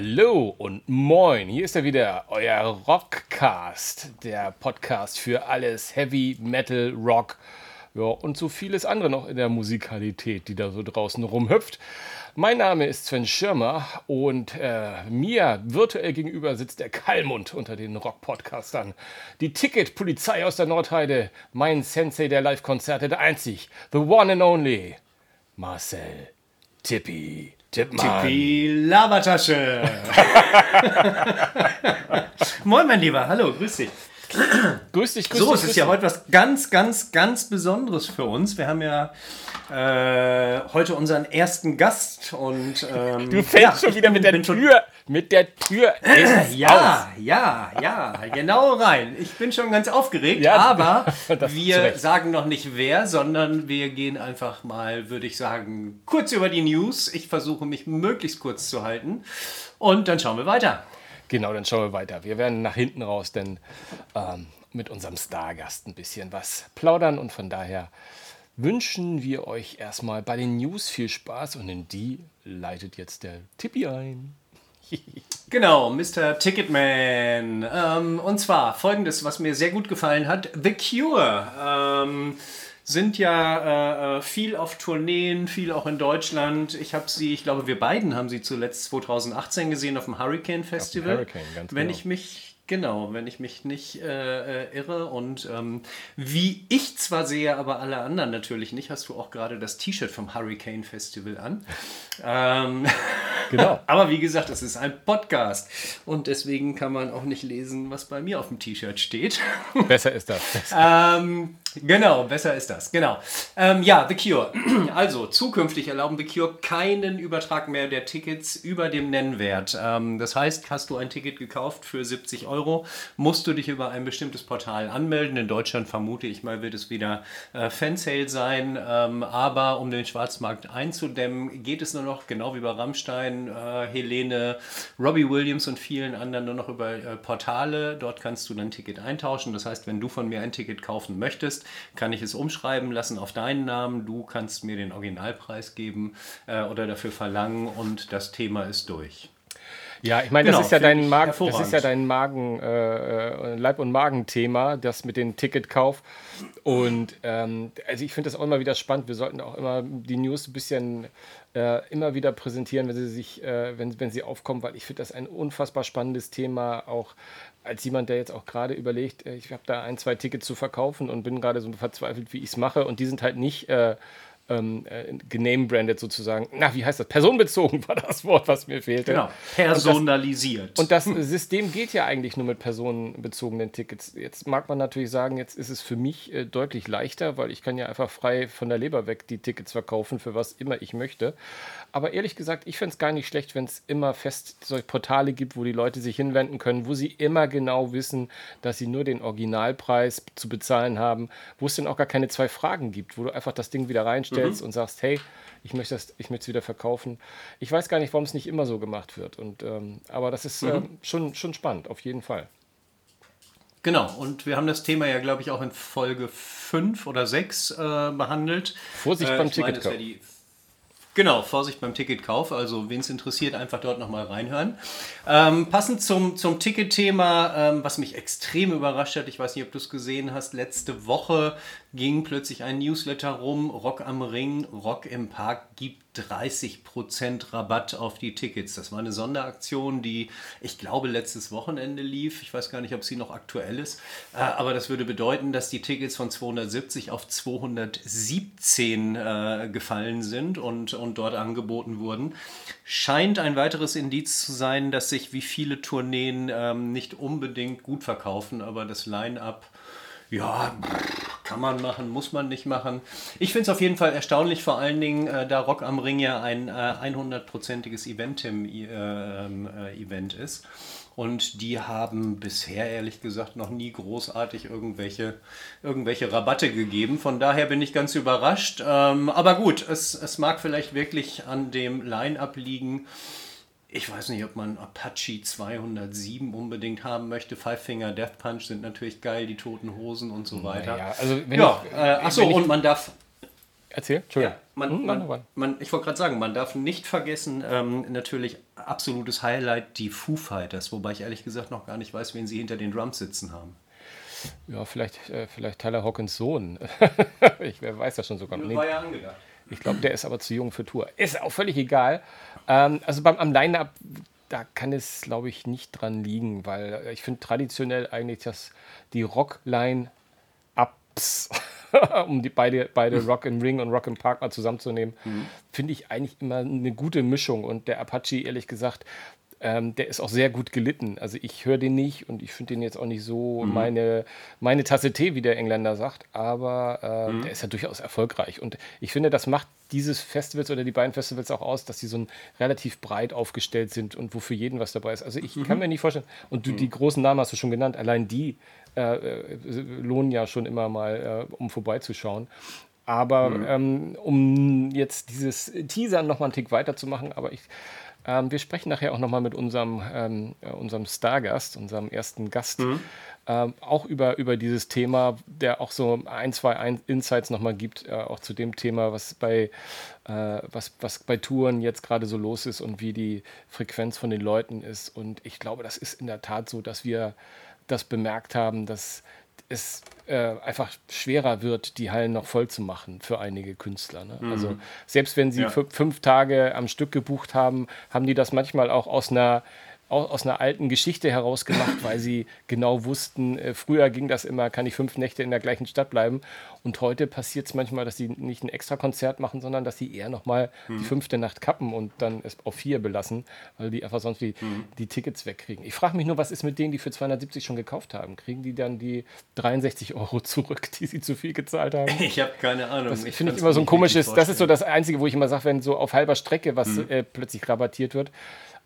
Hallo und moin, hier ist er wieder, euer Rockcast, der Podcast für alles Heavy Metal Rock ja, und so vieles andere noch in der Musikalität, die da so draußen rumhüpft. Mein Name ist Sven Schirmer und äh, mir virtuell gegenüber sitzt der Kalmund unter den Rock-Podcastern. Die Ticket-Polizei aus der Nordheide, mein Sensei der Live-Konzerte, der einzig, the one and only, Marcel Tippi. Tippmann. Tippi Labertasche. Moin, mein Lieber. Hallo, grüß dich. grüß dich, grüß so, dich. es ist ja heute was ganz, ganz, ganz Besonderes für uns. Wir haben ja äh, heute unseren ersten Gast und ähm, du fällst ja, schon wieder mit der Tür, mit der Tür ins Ja, aus. ja, ja, genau rein. Ich bin schon ganz aufgeregt, ja, aber wir sagen noch nicht wer, sondern wir gehen einfach mal, würde ich sagen, kurz über die News. Ich versuche mich möglichst kurz zu halten und dann schauen wir weiter. Genau, dann schauen wir weiter. Wir werden nach hinten raus, denn ähm, mit unserem Stargast ein bisschen was plaudern und von daher wünschen wir euch erstmal bei den News viel Spaß und in die leitet jetzt der Tippi ein. genau, Mr. Ticketman. Ähm, und zwar folgendes, was mir sehr gut gefallen hat: The Cure. Ähm, sind ja äh, äh, viel auf Tourneen, viel auch in Deutschland. Ich habe sie, ich glaube, wir beiden haben sie zuletzt 2018 gesehen auf dem Hurricane Festival. Hurricane, ganz Wenn genau. ich mich Genau, wenn ich mich nicht äh, äh, irre. Und ähm, wie ich zwar sehe, aber alle anderen natürlich nicht, hast du auch gerade das T-Shirt vom Hurricane Festival an. Ähm, genau. aber wie gesagt, es ist ein Podcast und deswegen kann man auch nicht lesen, was bei mir auf dem T-Shirt steht. Besser ist das. ähm, genau, besser ist das. Genau. Ähm, ja, The Cure. Also, zukünftig erlauben The Cure keinen Übertrag mehr der Tickets über dem Nennwert. Ähm, das heißt, hast du ein Ticket gekauft für 70 Euro, musst du dich über ein bestimmtes Portal anmelden. In Deutschland vermute ich mal, wird es wieder äh, Fansale sein. Ähm, aber um den Schwarzmarkt einzudämmen, geht es nur noch, genau wie bei Rammstein, äh, Helene, Robbie Williams und vielen anderen, nur noch über äh, Portale. Dort kannst du dein Ticket eintauschen. Das heißt, wenn du von mir ein Ticket kaufen möchtest, kann ich es umschreiben lassen auf deinen Namen. Du kannst mir den Originalpreis geben äh, oder dafür verlangen und das Thema ist durch. Ja, ich meine, genau, das ist ja dein Magen, das ist ja dein Magen, äh, Leib- und Magen-Thema, das mit dem Ticketkauf. Und ähm, also ich finde das auch immer wieder spannend. Wir sollten auch immer die News ein bisschen äh, immer wieder präsentieren, wenn sie sich, äh, wenn, wenn sie aufkommen, weil ich finde das ein unfassbar spannendes Thema, auch als jemand, der jetzt auch gerade überlegt, äh, ich habe da ein, zwei Tickets zu verkaufen und bin gerade so verzweifelt, wie ich es mache. Und die sind halt nicht äh, ähm, äh, genamebrandet sozusagen. Na, wie heißt das? Personenbezogen war das Wort, was mir fehlte. Genau, personalisiert. Und das, und das System geht ja eigentlich nur mit personenbezogenen Tickets. Jetzt mag man natürlich sagen, jetzt ist es für mich äh, deutlich leichter, weil ich kann ja einfach frei von der Leber weg die Tickets verkaufen, für was immer ich möchte. Aber ehrlich gesagt, ich fände es gar nicht schlecht, wenn es immer fest solche Portale gibt, wo die Leute sich hinwenden können, wo sie immer genau wissen, dass sie nur den Originalpreis zu bezahlen haben, wo es dann auch gar keine zwei Fragen gibt, wo du einfach das Ding wieder reinstellst mhm. und sagst, hey, ich möchte es ich wieder verkaufen. Ich weiß gar nicht, warum es nicht immer so gemacht wird. Und, ähm, aber das ist mhm. äh, schon, schon spannend, auf jeden Fall. Genau, und wir haben das Thema ja, glaube ich, auch in Folge 5 oder 6 äh, behandelt. Vorsicht äh, beim Ticketkauf. Ja Genau, Vorsicht beim Ticketkauf. Also, wen es interessiert, einfach dort nochmal reinhören. Ähm, passend zum, zum Ticketthema, ähm, was mich extrem überrascht hat, ich weiß nicht, ob du es gesehen hast, letzte Woche ging plötzlich ein Newsletter rum, Rock am Ring, Rock im Park gibt 30% Rabatt auf die Tickets. Das war eine Sonderaktion, die ich glaube letztes Wochenende lief. Ich weiß gar nicht, ob sie noch aktuell ist. Äh, aber das würde bedeuten, dass die Tickets von 270 auf 217 äh, gefallen sind und, und dort angeboten wurden. Scheint ein weiteres Indiz zu sein, dass sich wie viele Tourneen ähm, nicht unbedingt gut verkaufen, aber das Line-up ja, kann man machen, muss man nicht machen. Ich finde es auf jeden Fall erstaunlich, vor allen Dingen, äh, da Rock am Ring ja ein äh, 100%iges Eventim-Event äh, ist. Und die haben bisher, ehrlich gesagt, noch nie großartig irgendwelche, irgendwelche Rabatte gegeben. Von daher bin ich ganz überrascht. Ähm, aber gut, es, es mag vielleicht wirklich an dem Line-up liegen ich weiß nicht, ob man Apache 207 unbedingt haben möchte. Five Finger Death Punch sind natürlich geil, die Toten Hosen und so weiter. Naja, also wenn ja, ich, äh, achso, und man darf. Erzähl, Entschuldigung. Ja, man, hm, man, man, ich wollte gerade sagen, man darf nicht vergessen, ähm, natürlich absolutes Highlight die Foo Fighters, wobei ich ehrlich gesagt noch gar nicht weiß, wen sie hinter den Drums sitzen haben. Ja, vielleicht, äh, vielleicht Tyler Hawkins Sohn. ich wer weiß das schon sogar. Nee, war ja angedacht. Ich glaube, der ist aber zu jung für Tour. Ist auch völlig egal. Ähm, also beim am Line-Up, da kann es, glaube ich, nicht dran liegen, weil ich finde traditionell eigentlich, dass die Rock-Line-Ups, um die beide, beide Rock in Ring und Rock im Park mal zusammenzunehmen, mhm. finde ich eigentlich immer eine gute Mischung. Und der Apache, ehrlich gesagt, ähm, der ist auch sehr gut gelitten. Also ich höre den nicht und ich finde den jetzt auch nicht so mhm. meine, meine Tasse Tee, wie der Engländer sagt, aber äh, mhm. der ist ja durchaus erfolgreich. Und ich finde, das macht dieses Festivals oder die beiden Festivals auch aus, dass sie so ein relativ breit aufgestellt sind und wo für jeden was dabei ist. Also ich mhm. kann mir nicht vorstellen, und du, die mhm. großen Namen hast du schon genannt, allein die äh, äh, lohnen ja schon immer mal, äh, um vorbeizuschauen. Aber mhm. ähm, um jetzt dieses Teaser noch mal einen Tick weiterzumachen, aber ich ähm, wir sprechen nachher auch nochmal mit unserem, ähm, äh, unserem Stargast, unserem ersten Gast, mhm. ähm, auch über, über dieses Thema, der auch so ein, zwei ein Insights nochmal gibt, äh, auch zu dem Thema, was bei, äh, was, was bei Touren jetzt gerade so los ist und wie die Frequenz von den Leuten ist. Und ich glaube, das ist in der Tat so, dass wir das bemerkt haben, dass es äh, einfach schwerer wird, die Hallen noch voll zu machen für einige Künstler. Ne? Mhm. Also selbst wenn sie ja. fünf Tage am Stück gebucht haben, haben die das manchmal auch aus einer aus einer alten Geschichte heraus gemacht, weil sie genau wussten, äh, früher ging das immer, kann ich fünf Nächte in der gleichen Stadt bleiben. Und heute passiert es manchmal, dass sie nicht ein extra Konzert machen, sondern dass sie eher nochmal mhm. die fünfte Nacht kappen und dann es auf vier belassen, weil die einfach sonst die, mhm. die Tickets wegkriegen. Ich frage mich nur, was ist mit denen, die für 270 schon gekauft haben? Kriegen die dann die 63 Euro zurück, die sie zu viel gezahlt haben? Ich habe keine Ahnung. Das finde ich immer so ein komisches, das ist so das Einzige, wo ich immer sage, wenn so auf halber Strecke was mhm. äh, plötzlich rabattiert wird,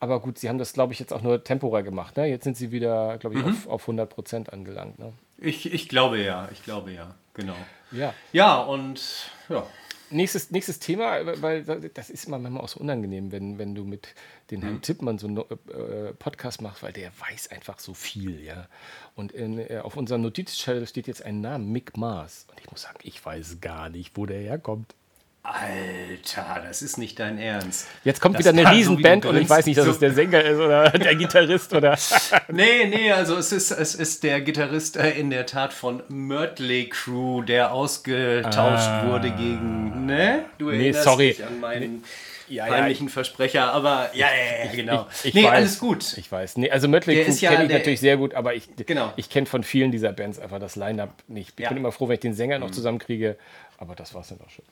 aber gut, sie haben das, glaube ich, jetzt auch nur temporär gemacht. Ne? Jetzt sind sie wieder, glaube ich, mhm. auf, auf 100 Prozent angelangt. Ne? Ich, ich glaube ja, ich glaube ja, genau. Ja, ja und ja. Nächstes, nächstes Thema, weil das ist immer manchmal auch so unangenehm, wenn, wenn du mit den Herrn mhm. Tippmann so einen äh, Podcast machst, weil der weiß einfach so viel, ja. Und in, äh, auf unserem Notizzettel steht jetzt ein Name, Mick Mars. Und ich muss sagen, ich weiß gar nicht, wo der herkommt. Alter, das ist nicht dein Ernst. Jetzt kommt das wieder eine Riesenband so und ich weiß nicht, dass so es der Sänger ist oder der Gitarrist oder. nee, nee, also es ist, es ist der Gitarrist äh, in der Tat von Mötley Crew, der ausgetauscht ah. wurde gegen. Ne? Du erinnerst nee, sorry. dich an meinen. Ja, peinlichen ja, Versprecher, aber ja, ja, ja genau. Ich, ich nee, weiß, alles gut. Ich weiß. Nee, also Mötley Crew kenne ich der, natürlich sehr gut, aber ich, genau. ich kenne von vielen dieser Bands einfach das Line-Up nicht. Ich bin immer froh, wenn ich den Sänger noch mhm. zusammenkriege, aber das war es dann auch schon.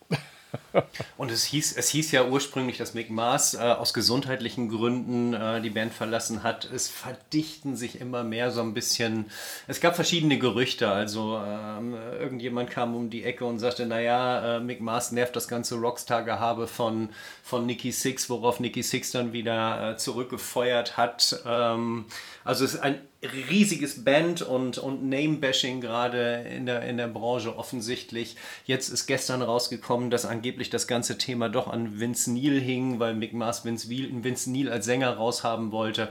Und es hieß, es hieß ja ursprünglich, dass Mick Mars äh, aus gesundheitlichen Gründen äh, die Band verlassen hat. Es verdichten sich immer mehr so ein bisschen. Es gab verschiedene Gerüchte. Also ähm, irgendjemand kam um die Ecke und sagte, naja, äh, Mick Mars nervt das ganze Rockstar-Gehabe von, von Nicky Six, worauf Nicky Six dann wieder äh, zurückgefeuert hat. Ähm, also es ist ein riesiges Band und, und Name-Bashing gerade in der, in der Branche offensichtlich. Jetzt ist gestern rausgekommen, dass angeblich das ganze Thema doch an Vince Neil hing, weil Mick Mars Vince, Vince Neil als Sänger raushaben wollte.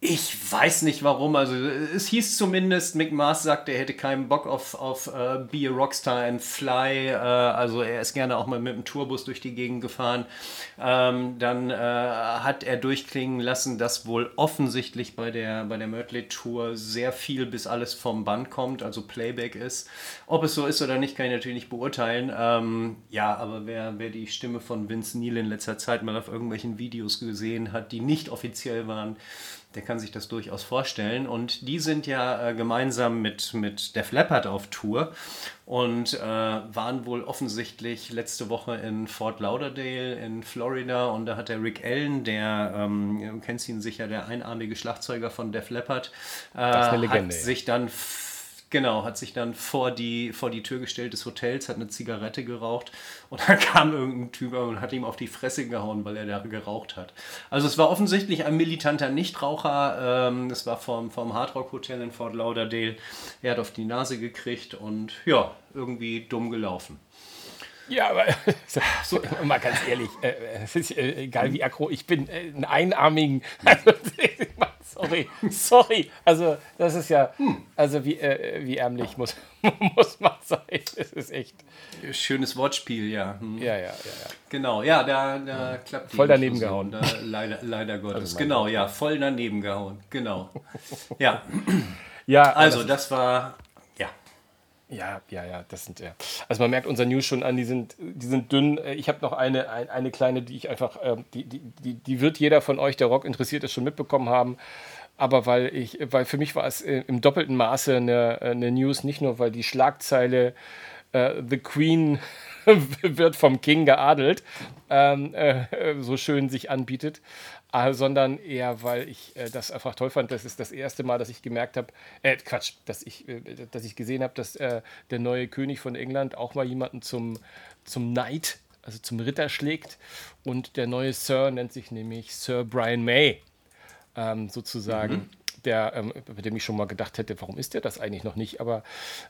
Ich weiß nicht warum. Also es hieß zumindest, Mick Mars sagte, er hätte keinen Bock auf, auf uh, Be a Rockstar and Fly. Uh, also er ist gerne auch mal mit dem Tourbus durch die Gegend gefahren. Ähm, dann uh, hat er durchklingen lassen, dass wohl offensichtlich bei der, bei der Mötley Tour sehr viel bis alles vom Band kommt, also Playback ist. Ob es so ist oder nicht, kann ich natürlich nicht beurteilen. Ähm, ja, aber wer, wer die Stimme von Vince Neil in letzter Zeit mal auf irgendwelchen Videos gesehen hat, die nicht offiziell waren, der kann sich das durchaus vorstellen. Und die sind ja äh, gemeinsam mit, mit Def Leppard auf Tour und äh, waren wohl offensichtlich letzte Woche in Fort Lauderdale in Florida. Und da hat der Rick Allen, der, ähm, du kennst ihn sicher, der einarmige Schlagzeuger von Def Leppard, äh, hat sich dann Genau, hat sich dann vor die, vor die Tür gestellt des Hotels, hat eine Zigarette geraucht und dann kam irgendein Typ und hat ihm auf die Fresse gehauen, weil er da geraucht hat. Also es war offensichtlich ein militanter Nichtraucher. Ähm, das war vom, vom Hardrock Hotel in Fort Lauderdale. Er hat auf die Nase gekriegt und ja, irgendwie dumm gelaufen. Ja, aber so, mal ganz ehrlich, äh, es ist äh, egal wie aggro, ich bin äh, einen einarmigen. Also, so. Sorry, sorry. Also, das ist ja, also wie, äh, wie ärmlich muss, muss man sein. Das ist echt. Schönes Wortspiel, ja. Hm. Ja, ja, ja, ja. Genau, ja, da, da ja. klappt die Voll daneben gehauen. Da, leider, leider Gottes. Also genau, ja, voll daneben gehauen. Genau. Ja. Ja, also das war ja, ja, ja, das sind ja. Also man merkt unser News schon an, die sind, die sind dünn. Ich habe noch eine, eine kleine, die ich einfach, äh, die, die, die, die wird jeder von euch, der Rock interessiert ist, schon mitbekommen haben. Aber weil ich, weil für mich war es äh, im doppelten Maße eine, eine News, nicht nur weil die Schlagzeile äh, The Queen wird vom King geadelt, ähm, äh, so schön sich anbietet, äh, sondern eher, weil ich äh, das einfach toll fand. Das ist das erste Mal, dass ich gemerkt habe, äh, Quatsch, dass ich, äh, dass ich gesehen habe, dass äh, der neue König von England auch mal jemanden zum, zum Knight, also zum Ritter schlägt. Und der neue Sir nennt sich nämlich Sir Brian May, ähm, sozusagen. Mhm der, ähm, bei dem ich schon mal gedacht hätte, warum ist der das eigentlich noch nicht? Aber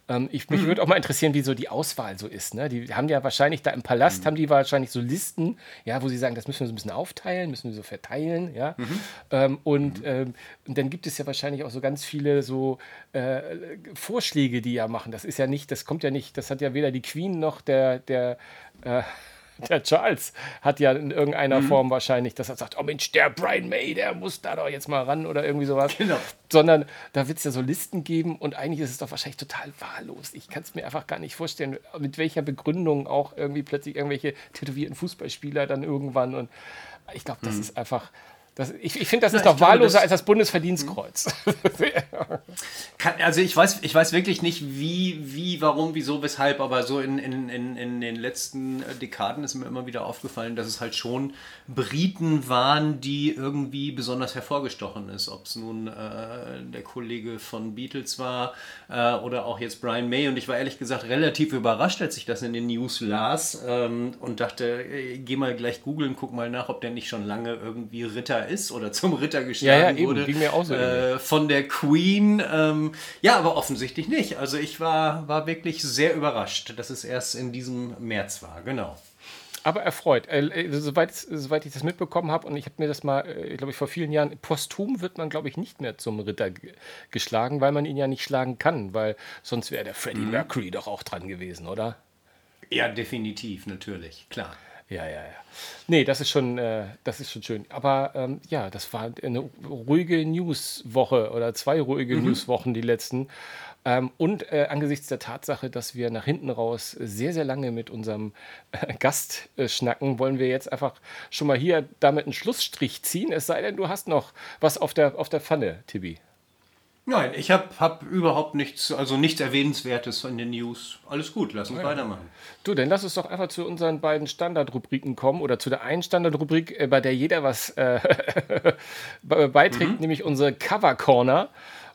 ähm, ich, mich mhm. würde auch mal interessieren, wie so die Auswahl so ist. Ne? Die haben ja wahrscheinlich da im Palast, mhm. haben die wahrscheinlich so Listen, ja, wo sie sagen, das müssen wir so ein bisschen aufteilen, müssen wir so verteilen, ja. Mhm. Ähm, und, mhm. ähm, und dann gibt es ja wahrscheinlich auch so ganz viele so äh, Vorschläge, die ja machen. Das ist ja nicht, das kommt ja nicht, das hat ja weder die Queen noch der, der äh, der Charles hat ja in irgendeiner mhm. Form wahrscheinlich, dass er sagt, oh Mensch, der Brian May, der muss da doch jetzt mal ran oder irgendwie sowas. Genau. Sondern da wird es ja so Listen geben und eigentlich ist es doch wahrscheinlich total wahllos. Ich kann es mir einfach gar nicht vorstellen, mit welcher Begründung auch irgendwie plötzlich irgendwelche tätowierten Fußballspieler dann irgendwann und ich glaube, das mhm. ist einfach das, ich, ich finde, das ist doch wahlloser als das Bundesverdienstkreuz. Kann, also ich weiß, ich weiß wirklich nicht, wie, wie, warum, wieso, weshalb, aber so in, in, in, in den letzten Dekaden ist mir immer wieder aufgefallen, dass es halt schon Briten waren, die irgendwie besonders hervorgestochen ist. Ob es nun äh, der Kollege von Beatles war äh, oder auch jetzt Brian May. Und ich war ehrlich gesagt relativ überrascht, als ich das in den News las ähm, und dachte, ey, geh mal gleich googeln, guck mal nach, ob der nicht schon lange irgendwie Ritter ist oder zum Ritter geschlagen ja, ja, wurde. Ging mir auch so äh, von der Queen. Ähm, ja, aber offensichtlich nicht. Also ich war, war wirklich sehr überrascht, dass es erst in diesem März war. Genau. Aber erfreut. Äh, äh soweit, soweit ich das mitbekommen habe, und ich habe mir das mal, äh, glaube ich, vor vielen Jahren, posthum wird man, glaube ich, nicht mehr zum Ritter geschlagen, weil man ihn ja nicht schlagen kann, weil sonst wäre der Freddie mhm. Mercury doch auch dran gewesen, oder? Ja, definitiv, natürlich, klar. Ja, ja, ja. Nee, das ist schon, äh, das ist schon schön. Aber ähm, ja, das war eine ruhige Newswoche oder zwei ruhige mhm. Newswochen, die letzten. Ähm, und äh, angesichts der Tatsache, dass wir nach hinten raus sehr, sehr lange mit unserem äh, Gast äh, schnacken, wollen wir jetzt einfach schon mal hier damit einen Schlussstrich ziehen. Es sei denn, du hast noch was auf der, auf der Pfanne, Tibi. Nein, ich habe hab überhaupt nichts, also nichts Erwähnenswertes in den News. Alles gut, lass uns ja. weitermachen. Du, dann lass uns doch einfach zu unseren beiden Standardrubriken kommen oder zu der einen Standardrubrik, äh, bei der jeder was äh, beiträgt, mhm. nämlich unsere Cover Corner,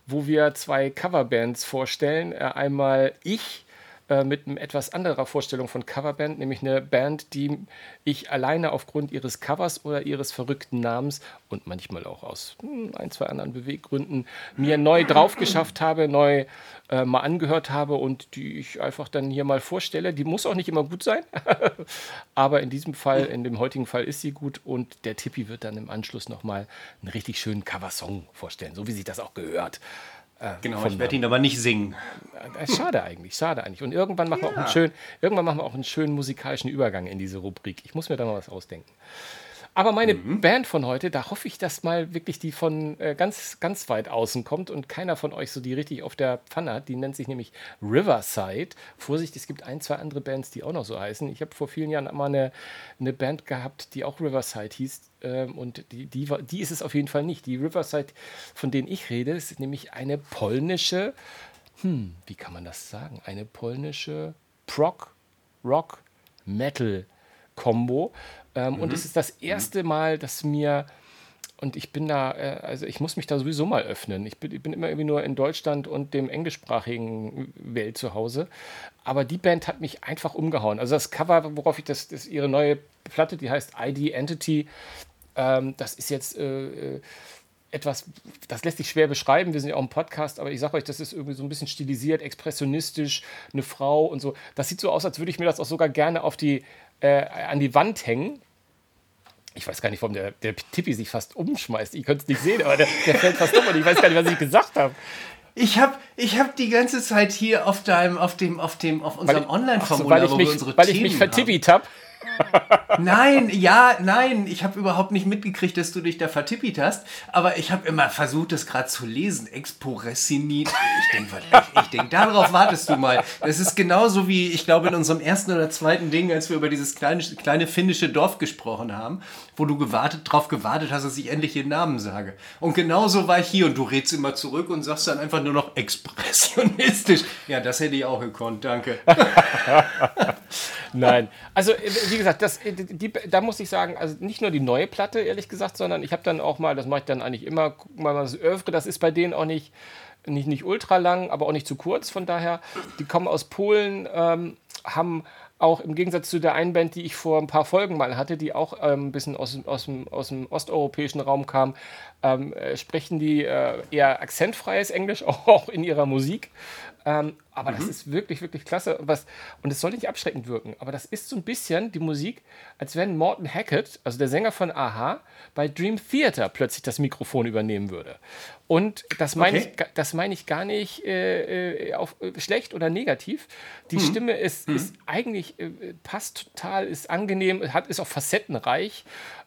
wo wir zwei Coverbands vorstellen. Äh, einmal ich äh, mit einer etwas anderer Vorstellung von Coverband, nämlich eine Band, die ich alleine aufgrund ihres Covers oder ihres verrückten Namens und manchmal auch aus hm, ein, zwei anderen Beweggründen mir neu drauf geschafft habe, neu äh, mal angehört habe und die ich einfach dann hier mal vorstelle. Die muss auch nicht immer gut sein, aber in diesem Fall, in dem heutigen Fall ist sie gut und der Tippi wird dann im Anschluss nochmal einen richtig schönen Coversong vorstellen, so wie sich das auch gehört. Äh, genau, ich werde ihn aber nicht singen. Äh, schade eigentlich, schade eigentlich. Und irgendwann machen, ja. wir auch einen schönen, irgendwann machen wir auch einen schönen musikalischen Übergang in diese Rubrik. Ich muss mir da mal was ausdenken. Aber meine mhm. Band von heute, da hoffe ich, dass mal wirklich die von äh, ganz, ganz weit außen kommt und keiner von euch so die richtig auf der Pfanne hat. Die nennt sich nämlich Riverside. Vorsicht, es gibt ein, zwei andere Bands, die auch noch so heißen. Ich habe vor vielen Jahren mal eine, eine Band gehabt, die auch Riverside hieß. Ähm, und die, die, die ist es auf jeden Fall nicht. Die Riverside, von denen ich rede, ist nämlich eine polnische, hm, wie kann man das sagen? Eine polnische Prog, Rock, Metal Combo. Ähm, mhm. Und es ist das erste Mal, dass mir und ich bin da, äh, also ich muss mich da sowieso mal öffnen. Ich bin, ich bin, immer irgendwie nur in Deutschland und dem englischsprachigen Welt zu Hause. Aber die Band hat mich einfach umgehauen. Also das Cover, worauf ich das, das ihre neue Platte, die heißt ID Entity, ähm, das ist jetzt äh, äh, etwas, das lässt sich schwer beschreiben. Wir sind ja auch im Podcast, aber ich sage euch, das ist irgendwie so ein bisschen stilisiert, expressionistisch, eine Frau und so. Das sieht so aus, als würde ich mir das auch sogar gerne auf die, äh, an die Wand hängen. ich weiß gar nicht, warum der, der Tippi sich fast umschmeißt. Ich könnte es nicht sehen, aber der, der fällt fast um und ich weiß gar nicht, was ich gesagt habe. Ich habe ich hab die ganze Zeit hier auf deinem, auf dem, auf dem, auf unserem Online-Formular, so, wo mich, wir unsere Weil ich mich vertippit habe. Nein, ja, nein, ich habe überhaupt nicht mitgekriegt, dass du dich da vertippit hast, aber ich habe immer versucht, das gerade zu lesen. Exporessinit. Ich denke, ich, ich denk, darauf wartest du mal. Das ist genauso wie, ich glaube, in unserem ersten oder zweiten Ding, als wir über dieses kleine, kleine finnische Dorf gesprochen haben, wo du gewartet, drauf gewartet hast, dass ich endlich ihren Namen sage. Und genauso war ich hier und du redest immer zurück und sagst dann einfach nur noch expressionistisch. Ja, das hätte ich auch gekonnt, danke. Nein, also wie gesagt, das, die, da muss ich sagen, also nicht nur die neue Platte, ehrlich gesagt, sondern ich habe dann auch mal, das mache ich dann eigentlich immer, guck mal das Övre, das ist bei denen auch nicht, nicht, nicht ultra lang, aber auch nicht zu kurz, von daher, die kommen aus Polen, ähm, haben auch im Gegensatz zu der einen Band, die ich vor ein paar Folgen mal hatte, die auch ähm, ein bisschen aus, aus, dem, aus dem osteuropäischen Raum kam, ähm, äh, sprechen die äh, eher akzentfreies Englisch auch in ihrer Musik. Ähm, aber mhm. das ist wirklich, wirklich klasse. Was, und es soll nicht abschreckend wirken, aber das ist so ein bisschen die Musik, als wenn Morton Hackett, also der Sänger von Aha, bei Dream Theater plötzlich das Mikrofon übernehmen würde. Und das meine okay. ich, das ich gar nicht äh, äh, auf, äh, schlecht oder negativ. Die mhm. Stimme ist, mhm. ist eigentlich, äh, passt total, ist angenehm, hat, ist auch facettenreich.